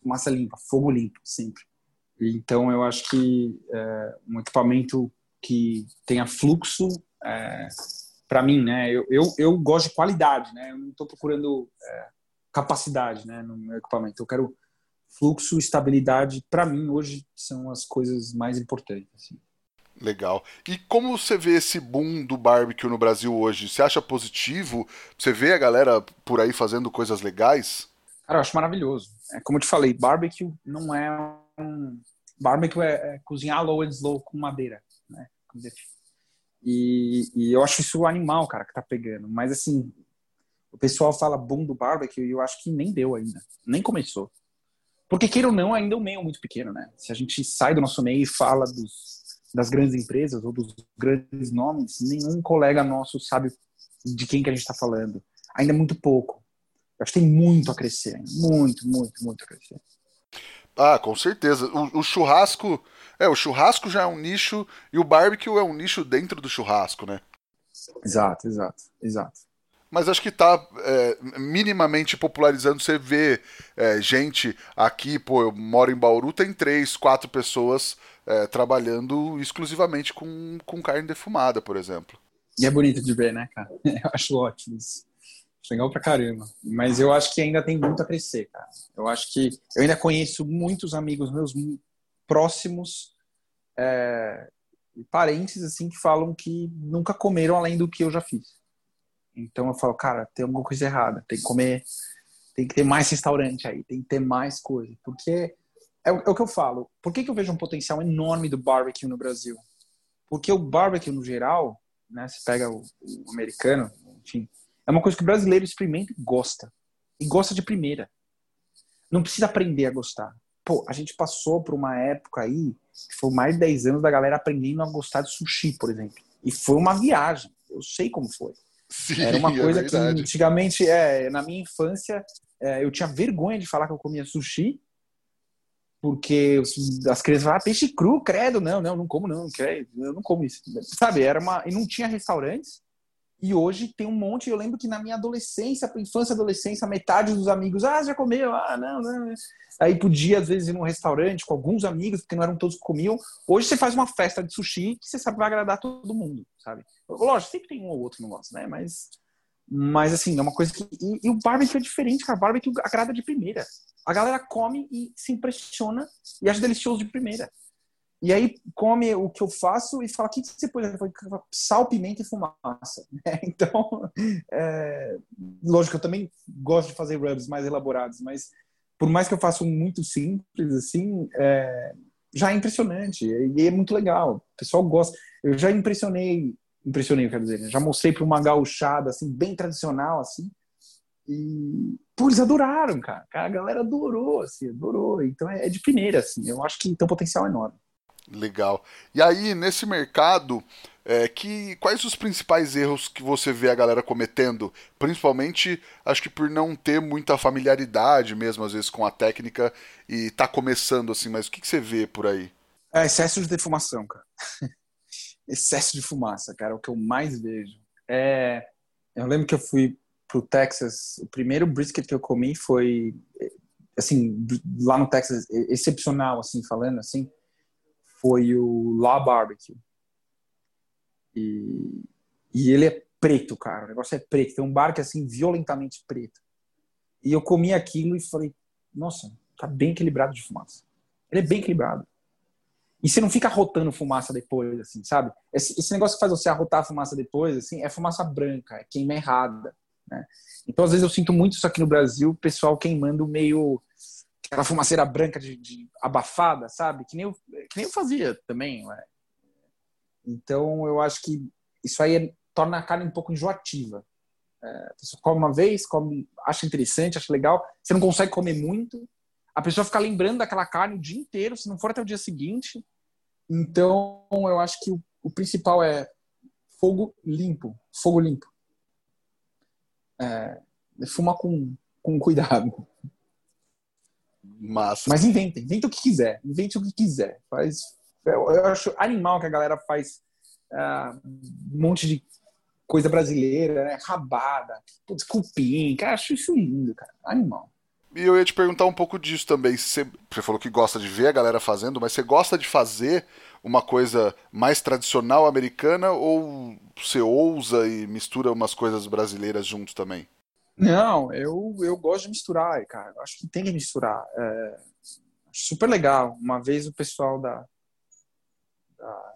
Fumaça limpa, fogo limpo, sempre. Então eu acho que é, um equipamento que tenha fluxo é, para mim, né? Eu, eu, eu, gosto de qualidade, né? Eu não estou procurando é, capacidade né, no meu equipamento. Eu quero fluxo, estabilidade. Para mim, hoje, são as coisas mais importantes. Assim. Legal. E como você vê esse boom do barbecue no Brasil hoje? Você acha positivo? Você vê a galera por aí fazendo coisas legais? Cara, eu acho maravilhoso. É, como eu te falei, barbecue não é um. Barbecue é, é cozinhar low and slow com madeira. Né? E, e eu acho isso animal, cara, que tá pegando. Mas assim, o pessoal fala boom do barbecue e eu acho que nem deu ainda. Nem começou. Porque, queira ou não, ainda é um meio muito pequeno, né? Se a gente sai do nosso meio e fala dos, das grandes empresas ou dos grandes nomes, nenhum colega nosso sabe de quem que a gente está falando. Ainda é muito pouco. Eu acho que tem muito a crescer. Muito, muito, muito a crescer. Ah, com certeza. O, o, churrasco. É, o churrasco já é um nicho e o barbecue é um nicho dentro do churrasco, né? Exato, exato, exato mas acho que está é, minimamente popularizando. Você vê é, gente aqui, pô, eu moro em Bauru, tem três, quatro pessoas é, trabalhando exclusivamente com, com carne defumada, por exemplo. E é bonito de ver, né, cara? Eu acho ótimo isso. Legal pra caramba. Mas eu acho que ainda tem muito a crescer, cara. Eu acho que. Eu ainda conheço muitos amigos meus próximos, é, parentes, assim, que falam que nunca comeram além do que eu já fiz. Então eu falo, cara, tem alguma coisa errada, tem que comer, tem que ter mais restaurante aí, tem que ter mais coisa. Porque é o, é o que eu falo. Por que, que eu vejo um potencial enorme do barbecue no Brasil? Porque o barbecue, no geral, né, você pega o, o americano, enfim, é uma coisa que o brasileiro experimenta e gosta. E gosta de primeira. Não precisa aprender a gostar. Pô, a gente passou por uma época aí, que foi mais de 10 anos da galera aprendendo a gostar de sushi, por exemplo. E foi uma viagem. Eu sei como foi. Sim, Era uma é coisa é que antigamente, é, na minha infância, é, eu tinha vergonha de falar que eu comia sushi, porque as crianças falavam, ah, peixe cru, credo, não, não, não como não, credo, eu não como isso. Sabe, era uma. E não tinha restaurantes, E hoje tem um monte. Eu lembro que na minha adolescência, infância, adolescência, metade dos amigos, ah, já comeu? Ah, não, não. Aí podia, às vezes, ir num restaurante com alguns amigos, porque não eram todos que comiam. Hoje você faz uma festa de sushi que você sabe vai agradar todo mundo, sabe? Lógico, sempre tem um ou outro não gosta, né? Mas, mas assim, é uma coisa que. E, e o barbecue é diferente, cara. O barbecue agrada de primeira. A galera come e se impressiona e acha delicioso de primeira. E aí come o que eu faço e fala: o que você pôs? Sal, pimenta e fumaça. Então, é, lógico, eu também gosto de fazer rubs mais elaborados, mas por mais que eu faça um muito simples, assim, é, já é impressionante e é muito legal. O pessoal gosta. Eu já impressionei, impressionei, quero dizer, já mostrei para uma gauchada, assim, bem tradicional, assim, e, pô, eles adoraram, cara. A galera adorou, assim, adorou. Então é, é de primeira, assim. Eu acho que tem um potencial enorme. Legal. E aí, nesse mercado, é, que quais os principais erros que você vê a galera cometendo? Principalmente, acho que por não ter muita familiaridade mesmo, às vezes, com a técnica e tá começando assim, mas o que, que você vê por aí? É excesso de defumação, cara. excesso de fumaça, cara, é o que eu mais vejo. É... Eu lembro que eu fui pro Texas, o primeiro brisket que eu comi foi, assim, lá no Texas, excepcional, assim, falando assim, foi o Law Barbecue. E, e ele é preto, cara. O negócio é preto. Tem um bar que é assim, violentamente preto. E eu comi aquilo e falei, nossa, tá bem equilibrado de fumaça. Ele é bem equilibrado. E você não fica rotando fumaça depois, assim, sabe? Esse, esse negócio que faz você arrotar a fumaça depois, assim, é fumaça branca, é queima errada, né? Então, às vezes, eu sinto muito isso aqui no Brasil, o pessoal queimando meio aquela fumaceira branca de, de, abafada, sabe? Que nem, eu, que nem eu fazia também. Ué. Então, eu acho que isso aí é, torna a carne um pouco enjoativa. É, a pessoa come uma vez, come, acha interessante, acha legal, você não consegue comer muito, a pessoa fica lembrando daquela carne o dia inteiro, se não for até o dia seguinte. Então, eu acho que o, o principal é fogo limpo, fogo limpo. É, fuma com, com cuidado. Massa. Mas inventa, inventa o que quiser. Invente o que quiser. Faz. Eu, eu acho animal que a galera faz uh, um monte de coisa brasileira, né? Rabada, putz, cupim. Cara, acho isso lindo, cara. Animal. E eu ia te perguntar um pouco disso também. Você, você falou que gosta de ver a galera fazendo, mas você gosta de fazer uma coisa mais tradicional americana ou você ousa e mistura umas coisas brasileiras junto também? Não, eu, eu gosto de misturar, cara. Acho que tem que misturar. É, super legal. Uma vez o pessoal da, da,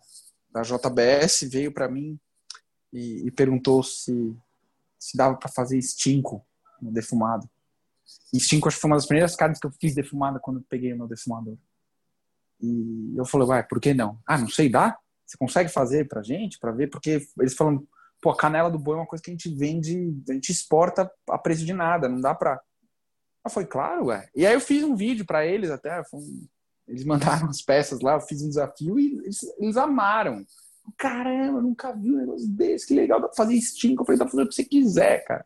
da JBS veio para mim e, e, perguntou se, se dava para fazer estinco no defumado. E estinco acho que foi uma das primeiras carnes que eu fiz defumada quando peguei o meu defumador. E eu falei, vai, por que não? Ah, não sei, dá? Você consegue fazer pra gente, pra ver? Porque eles falam, pô, a canela do boi é uma coisa que a gente vende, a gente exporta a preço de nada, não dá pra. Ah, foi claro, ué. E aí eu fiz um vídeo para eles até, um... eles mandaram as peças lá, eu fiz um desafio e eles, eles amaram. Caramba, nunca vi um negócio desse, que legal, dá pra fazer extinto. Eu falei, dá pra fazer o que você quiser, cara.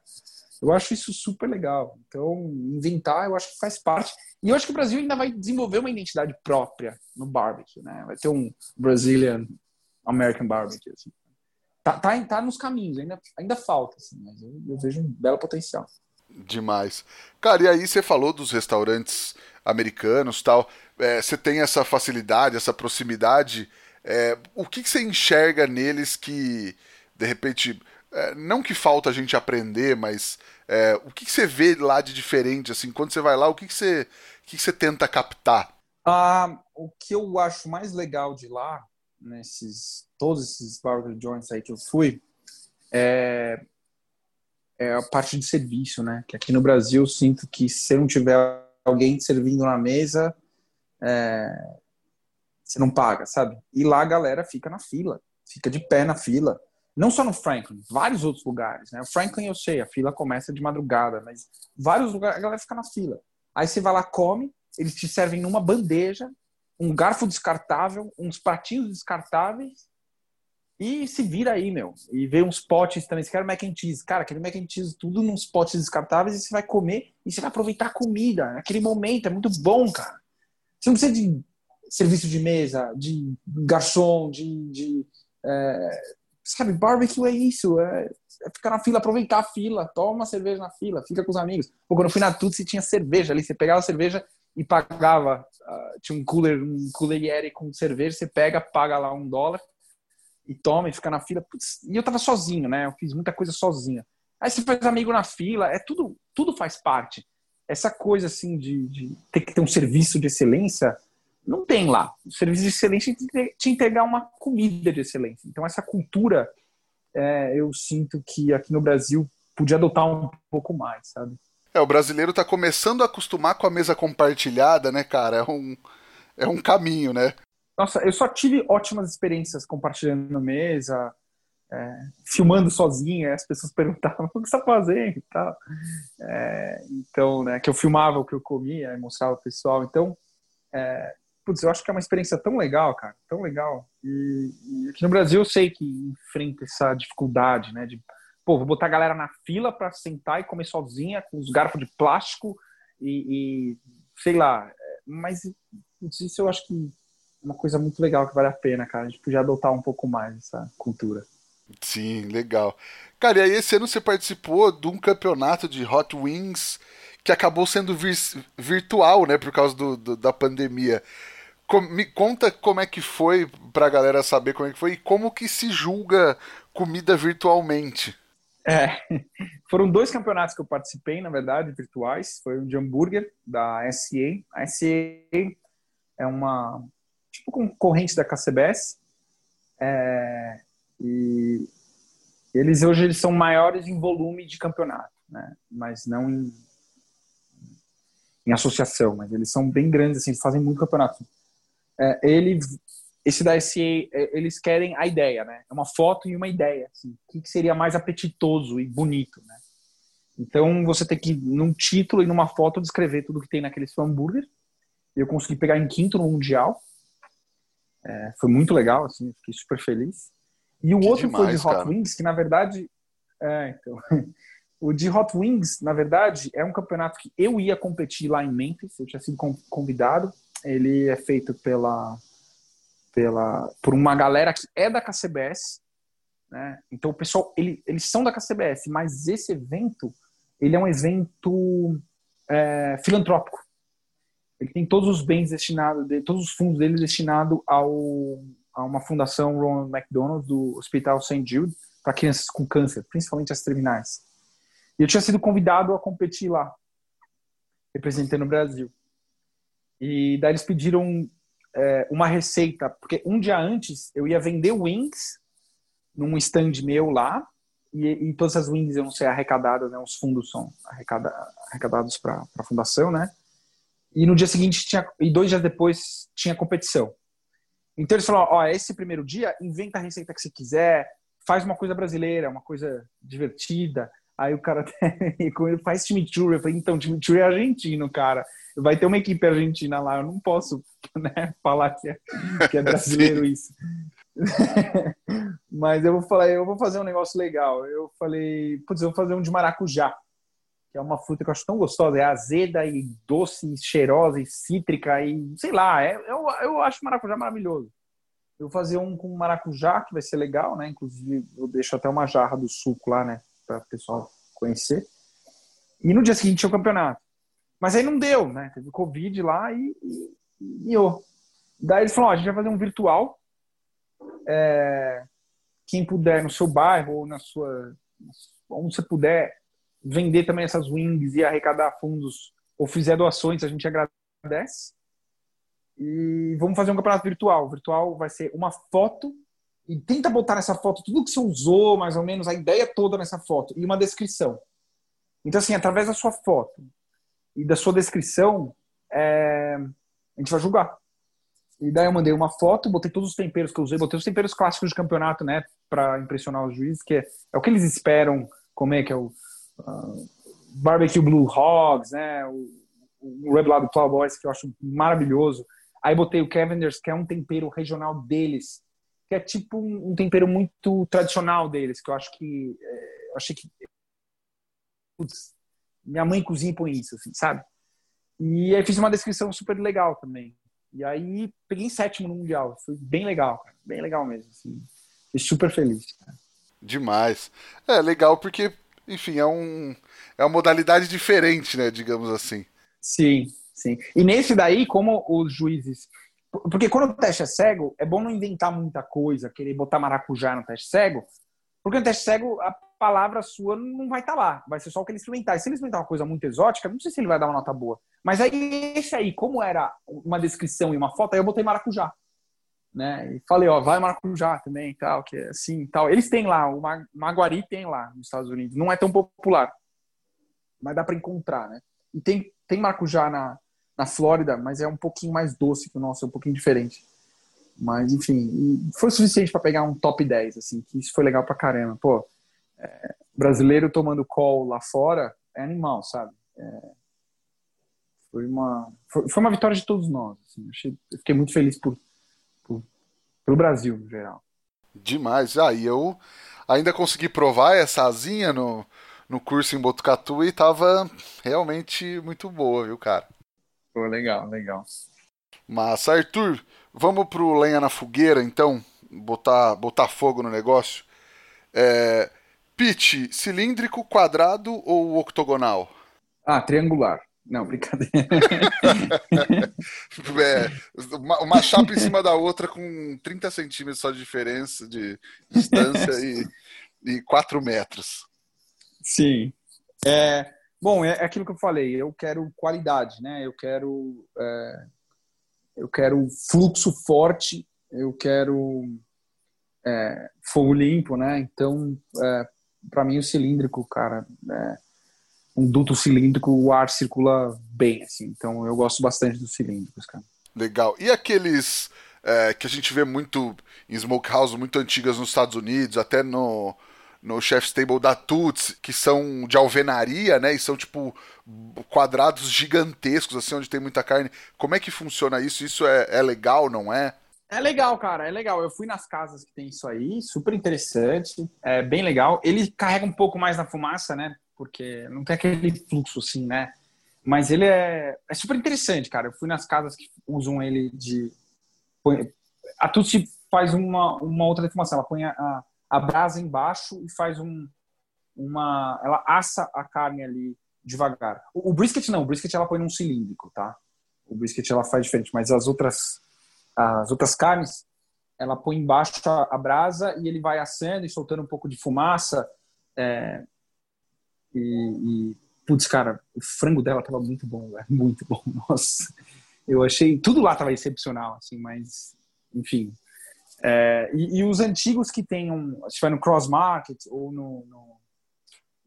Eu acho isso super legal. Então, inventar, eu acho que faz parte. E eu acho que o Brasil ainda vai desenvolver uma identidade própria no barbecue, né? Vai ter um Brazilian American barbecue. Assim tá, tá, tá nos caminhos, ainda, ainda falta, assim, mas eu, eu vejo um belo potencial. Demais. Cara, e aí você falou dos restaurantes americanos tal. É, você tem essa facilidade, essa proximidade. É, o que, que, você enxerga neles que, de repente, é, não que falta a gente aprender, mas é, o que, que, você vê lá de diferente? assim Quando você vai lá, o que, que, você, o que, que você tenta captar? Ah, o que eu acho mais legal de lá nesses todos esses barbecue joints aí que eu fui é, é a parte de serviço, né? Que aqui no Brasil eu sinto que se não tiver alguém servindo na mesa, é, você não paga, sabe? E lá a galera fica na fila, fica de pé na fila. Não só no Franklin, vários outros lugares, né? O Franklin eu sei, a fila começa de madrugada, mas vários lugares a galera fica na fila. Aí você vai lá, come, eles te servem numa bandeja, um garfo descartável, uns pratinhos descartáveis e se vira aí, meu. E vê uns potes também. Você quer mac and cheese. Cara, aquele mac and cheese tudo nos potes descartáveis e você vai comer e você vai aproveitar a comida. Naquele momento, é muito bom, cara. Você não precisa de serviço de mesa, de garçom, de, de é, sabe, barbecue é isso, é, é, ficar na fila, aproveitar a fila, toma uma cerveja na fila, fica com os amigos. Quando eu fui na Tutsi tinha cerveja ali, você pegava a cerveja e pagava, uh, tinha um cooler, um cooler com cerveja, você pega, paga lá um dólar e toma e fica na fila. Putz, e eu tava sozinho, né? Eu fiz muita coisa sozinho. Aí você faz amigo na fila, é tudo, tudo faz parte. Essa coisa assim de, de ter que ter um serviço de excelência, não tem lá. O serviço de excelência te entregar uma comida de excelência. Então essa cultura, é, eu sinto que aqui no Brasil podia adotar um pouco mais, sabe? É, o brasileiro tá começando a acostumar com a mesa compartilhada, né, cara? É um, é um caminho, né? Nossa, eu só tive ótimas experiências compartilhando mesa, é, filmando sozinha, as pessoas perguntavam o que você está fazendo e tal. É, então, né, que eu filmava o que eu comia e mostrava o pessoal. Então, é, putz, eu acho que é uma experiência tão legal, cara, tão legal. E, e, aqui no Brasil eu sei que enfrenta essa dificuldade, né, de, pô, vou botar a galera na fila para sentar e comer sozinha com os garfos de plástico e, e sei lá. É, mas putz, isso eu acho que uma coisa muito legal que vale a pena, cara. A gente podia adotar um pouco mais essa cultura. Sim, legal. Cara, e aí esse ano você participou de um campeonato de Hot Wings que acabou sendo vir virtual, né, por causa do, do, da pandemia. Com, me conta como é que foi pra galera saber como é que foi e como que se julga comida virtualmente. É, foram dois campeonatos que eu participei, na verdade, virtuais. Foi um de hambúrguer da SEA. A SEA é uma tipo concorrente da KCBS. É, e eles hoje eles são maiores em volume de campeonato, né? Mas não em, em associação, mas eles são bem grandes assim, fazem muito campeonato. É, ele esse da SCA, é, eles querem a ideia, né? É uma foto e uma ideia, assim, o que seria mais apetitoso e bonito, né? Então você tem que num título e numa foto descrever tudo que tem naquele seu hambúrguer. Eu consegui pegar em quinto no mundial. É, foi muito legal, assim, fiquei super feliz. E o que outro demais, foi de Hot cara. Wings, que na verdade. É, então. o de Hot Wings, na verdade, é um campeonato que eu ia competir lá em Memphis, eu tinha sido convidado. Ele é feito pela, pela, por uma galera que é da KCBS, né? Então o pessoal, ele, eles são da KCBS, mas esse evento, ele é um evento é, filantrópico. Ele tem todos os bens destinados, todos os fundos dele destinados ao a uma fundação Ronald McDonald do Hospital St. Jude para crianças com câncer, principalmente as terminais. E eu tinha sido convidado a competir lá, representando o Brasil. E daí eles pediram é, uma receita, porque um dia antes eu ia vender wings num stand meu lá, e, e todas as wings iam ser arrecadadas, né, os fundos são arrecada, arrecadados para a fundação, né? E no dia seguinte tinha, e dois dias depois tinha competição. Então eles falaram, ó, esse primeiro dia, inventa a receita que você quiser, faz uma coisa brasileira, uma coisa divertida. Aí o cara faz chimichurri. Eu falei, então, chimichurri é argentino, cara. Vai ter uma equipe argentina lá, eu não posso né, falar que é, que é brasileiro isso. Mas eu vou falar, eu vou fazer um negócio legal. Eu falei, putz, eu vou fazer um de maracujá que é uma fruta que eu acho tão gostosa, é azeda e doce, e cheirosa e cítrica e sei lá, é, eu, eu acho maracujá maravilhoso. Eu vou fazer um com maracujá, que vai ser legal, né? Inclusive, eu deixo até uma jarra do suco lá, né? Para o pessoal conhecer. E no dia seguinte tinha o campeonato. Mas aí não deu, né? Teve Covid lá e, e, e eu. Daí eles falaram: ó, a gente vai fazer um virtual. É, quem puder no seu bairro ou na sua. Onde você puder, vender também essas wings e arrecadar fundos ou fizer doações, a gente agradece. E vamos fazer um campeonato virtual. O virtual vai ser uma foto e tenta botar nessa foto tudo que você usou, mais ou menos, a ideia toda nessa foto e uma descrição. Então, assim, através da sua foto e da sua descrição, é... a gente vai julgar. E daí eu mandei uma foto, botei todos os temperos que eu usei, botei os temperos clássicos de campeonato, né, para impressionar os juízes, que é, é, o que eles esperam comer, que é o uh, Barbecue Blue Hogs, né? O, o Reblado Plowboys, que eu acho maravilhoso. Aí botei o Cavenders, que é um tempero regional deles, que é tipo um, tempero muito tradicional deles, que eu acho que. É, eu achei que. Putz, minha mãe cozinha e põe isso, assim, sabe? E aí fiz uma descrição super legal também. E aí peguei em sétimo no Mundial. Foi bem legal, cara. Bem legal mesmo. Assim. E super feliz. Demais. É legal porque, enfim, é um é uma modalidade diferente, né, digamos assim. Sim, sim. E nesse daí, como os juízes porque quando o teste é cego, é bom não inventar muita coisa, querer botar maracujá no teste cego, porque no teste cego a palavra sua não vai estar tá lá, vai ser só o que ele experimentar. E se ele experimentar uma coisa muito exótica, não sei se ele vai dar uma nota boa. Mas aí, esse aí, como era uma descrição e uma foto, aí eu botei maracujá né? E falei, ó, vai maracujá também, tal, que é assim, tal. Eles têm lá, o Maguari tem lá nos Estados Unidos. Não é tão popular, mas dá para encontrar, né? E tem tem maracujá na na Flórida, mas é um pouquinho mais doce que o nosso, é um pouquinho diferente. Mas enfim, foi suficiente para pegar um top 10, assim, que isso foi legal pra caramba. Pô, é, brasileiro tomando call lá fora é animal, sabe? É, foi uma foi, foi, uma vitória de todos nós. Assim. Achei, fiquei muito feliz por para o Brasil no geral. Demais. Ah, e eu ainda consegui provar essa asinha no, no curso em Botucatu e tava realmente muito boa, viu, cara? Pô, legal, legal. Mas, Arthur, vamos pro lenha na fogueira, então? Botar, botar fogo no negócio. É, pitch, cilíndrico, quadrado ou octogonal? Ah, triangular. Não, brincadeira. é, uma, uma, chapa em cima da outra com 30 centímetros só de diferença de distância e, e 4 metros. Sim. É, bom, é, é aquilo que eu falei. Eu quero qualidade, né? Eu quero, é, eu quero fluxo forte. Eu quero é, fogo limpo, né? Então, é, para mim, o cilíndrico, cara, é, um duto cilíndrico, o ar circula bem, assim. Então eu gosto bastante dos cilíndricos, cara. Legal. E aqueles é, que a gente vê muito em smokehouse muito antigas nos Estados Unidos, até no, no Chef's Table da Toots, que são de alvenaria, né? E são tipo quadrados gigantescos, assim, onde tem muita carne. Como é que funciona isso? Isso é, é legal, não é? É legal, cara, é legal. Eu fui nas casas que tem isso aí, super interessante, é bem legal. Ele carrega um pouco mais na fumaça, né? porque não tem aquele fluxo assim, né? Mas ele é, é super interessante, cara. Eu fui nas casas que usam ele de. A Tutsi faz uma, uma outra deformação. Ela põe a, a brasa embaixo e faz um, uma. Ela assa a carne ali devagar. O, o brisket não, o brisket ela põe num cilíndrico, tá? O brisket ela faz diferente, mas as outras, as outras carnes ela põe embaixo a, a brasa e ele vai assando e soltando um pouco de fumaça. É, e, e putz, cara, o frango dela tava muito bom, velho, muito bom. Nossa, eu achei tudo lá tava excepcional, assim, mas enfim. É, e, e, os antigos que tem um, se vai no Cross Market ou no, no,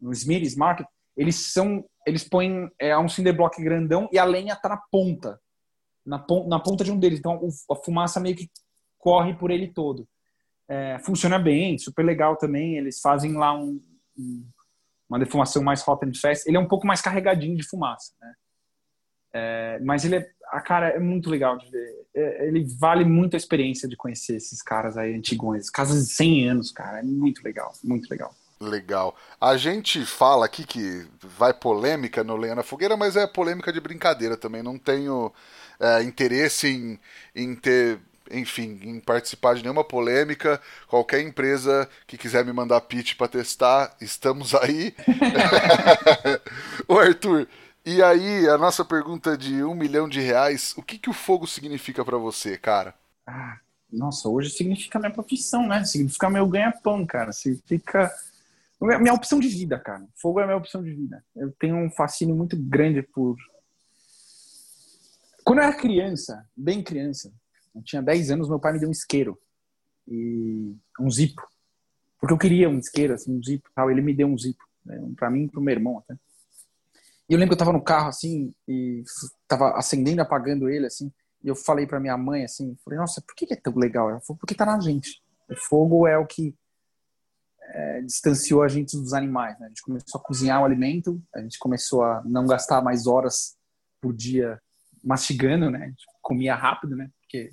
no Smitty's Market, eles são, eles põem é, um cinder block grandão e a lenha tá na ponta, na, ponta, na ponta de um deles. Então a fumaça meio que corre por ele todo. É, funciona bem, super legal também. Eles fazem lá um, um uma defumação mais hot and fast, ele é um pouco mais carregadinho de fumaça, né? É, mas ele é, a cara é muito legal de ver. É, ele vale muito a experiência de conhecer esses caras aí antigões, casas de 100 anos, cara, é muito legal, muito legal. Legal. A gente fala aqui que vai polêmica no Lenha na Fogueira, mas é polêmica de brincadeira também. Não tenho é, interesse em, em ter enfim, em participar de nenhuma polêmica. Qualquer empresa que quiser me mandar pitch para testar, estamos aí. Ô Arthur, e aí a nossa pergunta de um milhão de reais, o que, que o fogo significa para você, cara? Ah, nossa, hoje significa minha profissão, né? Significa meu ganha-pão, cara. Significa minha opção de vida, cara. Fogo é minha opção de vida. Eu tenho um fascínio muito grande por. Quando eu era criança, bem criança, eu tinha 10 anos, meu pai me deu um isqueiro e um zipo. Porque eu queria um isqueiro, assim, um zipo tal. Ele me deu um zipo, né, para mim e pro meu irmão até. E eu lembro que eu tava no carro, assim, e tava acendendo, apagando ele, assim, e eu falei para minha mãe, assim, falei, nossa, por que é tão legal? Ela falou, porque tá na gente. O fogo é o que é, distanciou a gente dos animais, né? A gente começou a cozinhar o alimento, a gente começou a não gastar mais horas por dia mastigando, né? A gente comia rápido, né? porque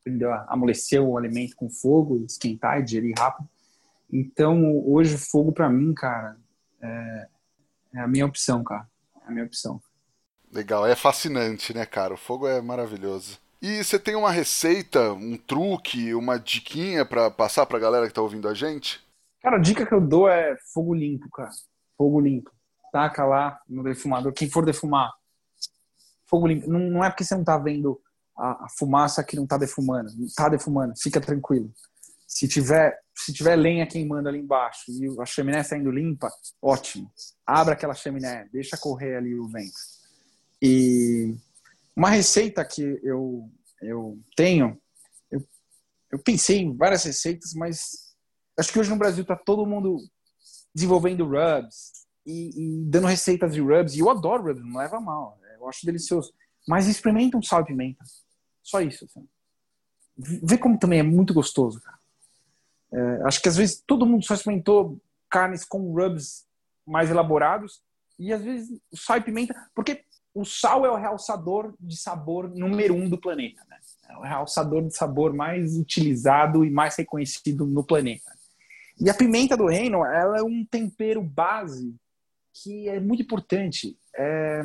aprendeu a amolecer o alimento com fogo, esquentar e digerir rápido. Então, hoje, fogo para mim, cara, é, é, a minha opção, cara. A minha opção. Legal, é fascinante, né, cara? O fogo é maravilhoso. E você tem uma receita, um truque, uma diquinha para passar pra galera que tá ouvindo a gente? Cara, a dica que eu dou é fogo limpo, cara. Fogo limpo. Taca lá no defumador. Quem for defumar, fogo limpo. Não, não é porque você não tá vendo a, a fumaça que não tá defumando. Tá defumando, fica tranquilo. Se tiver, se tiver lenha queimando ali embaixo e a chaminé saindo limpa, ótimo. Abra aquela chaminé, deixa correr ali o vento. E uma receita que eu, eu tenho, eu, eu pensei em várias receitas, mas acho que hoje no Brasil está todo mundo desenvolvendo rubs e, e, dando receitas de rubs. E eu adoro rubs, não leva mal. Eu acho delicioso. Mas experimenta um sal e pimenta. Só isso. Assim. Vê como também é muito gostoso, cara. É, acho que às vezes todo mundo só experimentou carnes com rubs mais elaborados e às vezes sal e pimenta, porque o sal é o realçador de sabor número um do planeta, né? É o realçador de sabor mais utilizado e mais reconhecido no planeta. E a pimenta do reino, ela é um tempero base que é muito importante. É...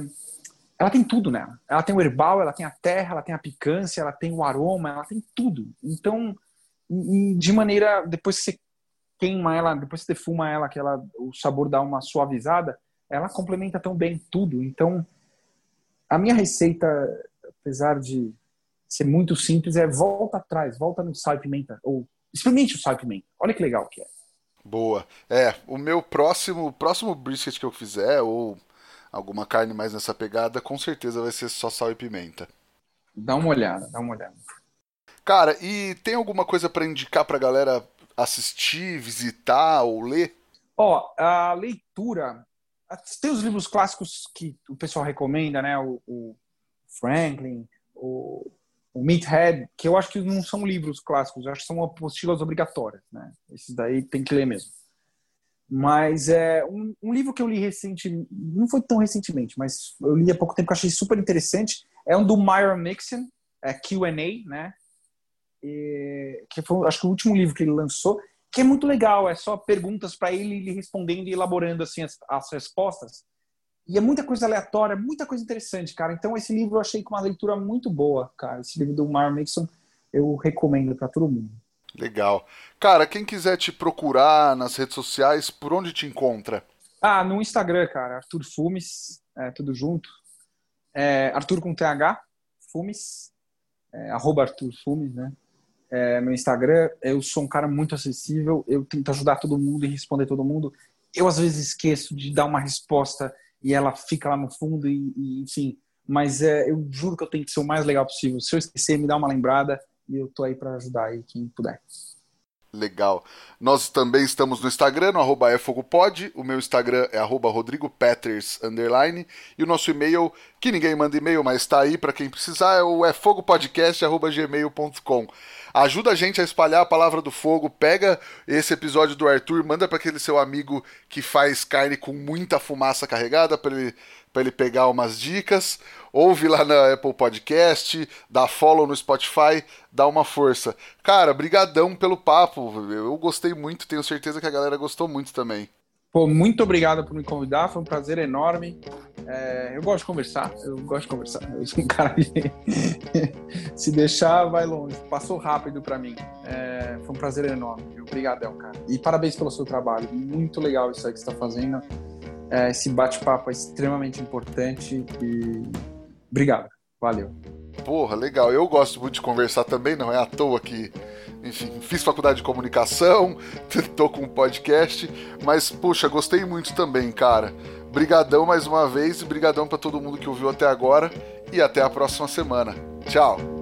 Ela tem tudo nela. Ela tem o herbal, ela tem a terra, ela tem a picância, ela tem o aroma, ela tem tudo. Então, e, de maneira depois que você queima ela, depois que você defuma ela, que ela o sabor dá uma suavizada, ela complementa tão bem tudo. Então, a minha receita, apesar de ser muito simples, é volta atrás, volta no sal e pimenta ou experimente o sal e pimenta. Olha que legal que é. Boa. É, o meu próximo próximo brisket que eu fizer ou alguma carne mais nessa pegada, com certeza vai ser só sal e pimenta. Dá uma olhada, dá uma olhada. Cara, e tem alguma coisa para indicar pra galera assistir, visitar ou ler? Ó, a leitura. Tem os livros clássicos que o pessoal recomenda, né? O, o Franklin, o, o Meathead, que eu acho que não são livros clássicos, eu acho que são apostilas obrigatórias, né? Esses daí tem que ler mesmo. Mas é um, um, livro que eu li recentemente, não foi tão recentemente, mas eu li há pouco tempo que achei super interessante. É um do Myron Nixon, é Q&A, né? Que foi, acho que o último livro que ele lançou, que é muito legal, é só perguntas para ele, ele respondendo e elaborando assim as, as, respostas. E é muita coisa aleatória, muita coisa interessante, cara. Então esse livro eu achei com uma leitura muito boa, cara. Esse livro do Mar Mason eu recomendo para todo mundo. Legal. Cara, quem quiser te procurar nas redes sociais, por onde te encontra? Ah, no Instagram, cara, Arthur Fumes, é, tudo junto. É, Arthur com TH, Fumes, é, arroba Arthur Fumes, né? É, meu Instagram, eu sou um cara muito acessível, eu tento ajudar todo mundo e responder todo mundo. Eu às vezes esqueço de dar uma resposta e ela fica lá no fundo e, e enfim, mas é, eu juro que eu tento ser o mais legal possível. Se eu esquecer, me dá uma lembrada e eu tô aí para ajudar aí quem puder. Legal. Nós também estamos no Instagram, no arroba efogopod. O meu Instagram é arroba rodrigopeters, underline. E o nosso e-mail, que ninguém manda e-mail, mas está aí para quem precisar, é o efogopodcast.gmail.com. Ajuda a gente a espalhar a palavra do fogo. Pega esse episódio do Arthur, manda para aquele seu amigo que faz carne com muita fumaça carregada para ele, ele pegar umas dicas. Ouve lá na Apple Podcast, dá follow no Spotify, dá uma força. Cara, brigadão pelo papo. Eu gostei muito, tenho certeza que a galera gostou muito também. Pô, muito obrigado por me convidar, foi um prazer enorme. É, eu gosto de conversar, eu gosto de conversar. Eu sou um cara que se deixar vai longe. Passou rápido para mim. É, foi um prazer enorme. Obrigadão, cara. E parabéns pelo seu trabalho. Muito legal isso aí que você está fazendo. É, esse bate-papo é extremamente importante e obrigado. Valeu. Porra, legal. Eu gosto muito de conversar também, não é à toa que, enfim, fiz faculdade de comunicação, tô com um podcast, mas, puxa, gostei muito também, cara. Brigadão mais uma vez e brigadão para todo mundo que ouviu até agora e até a próxima semana. Tchau.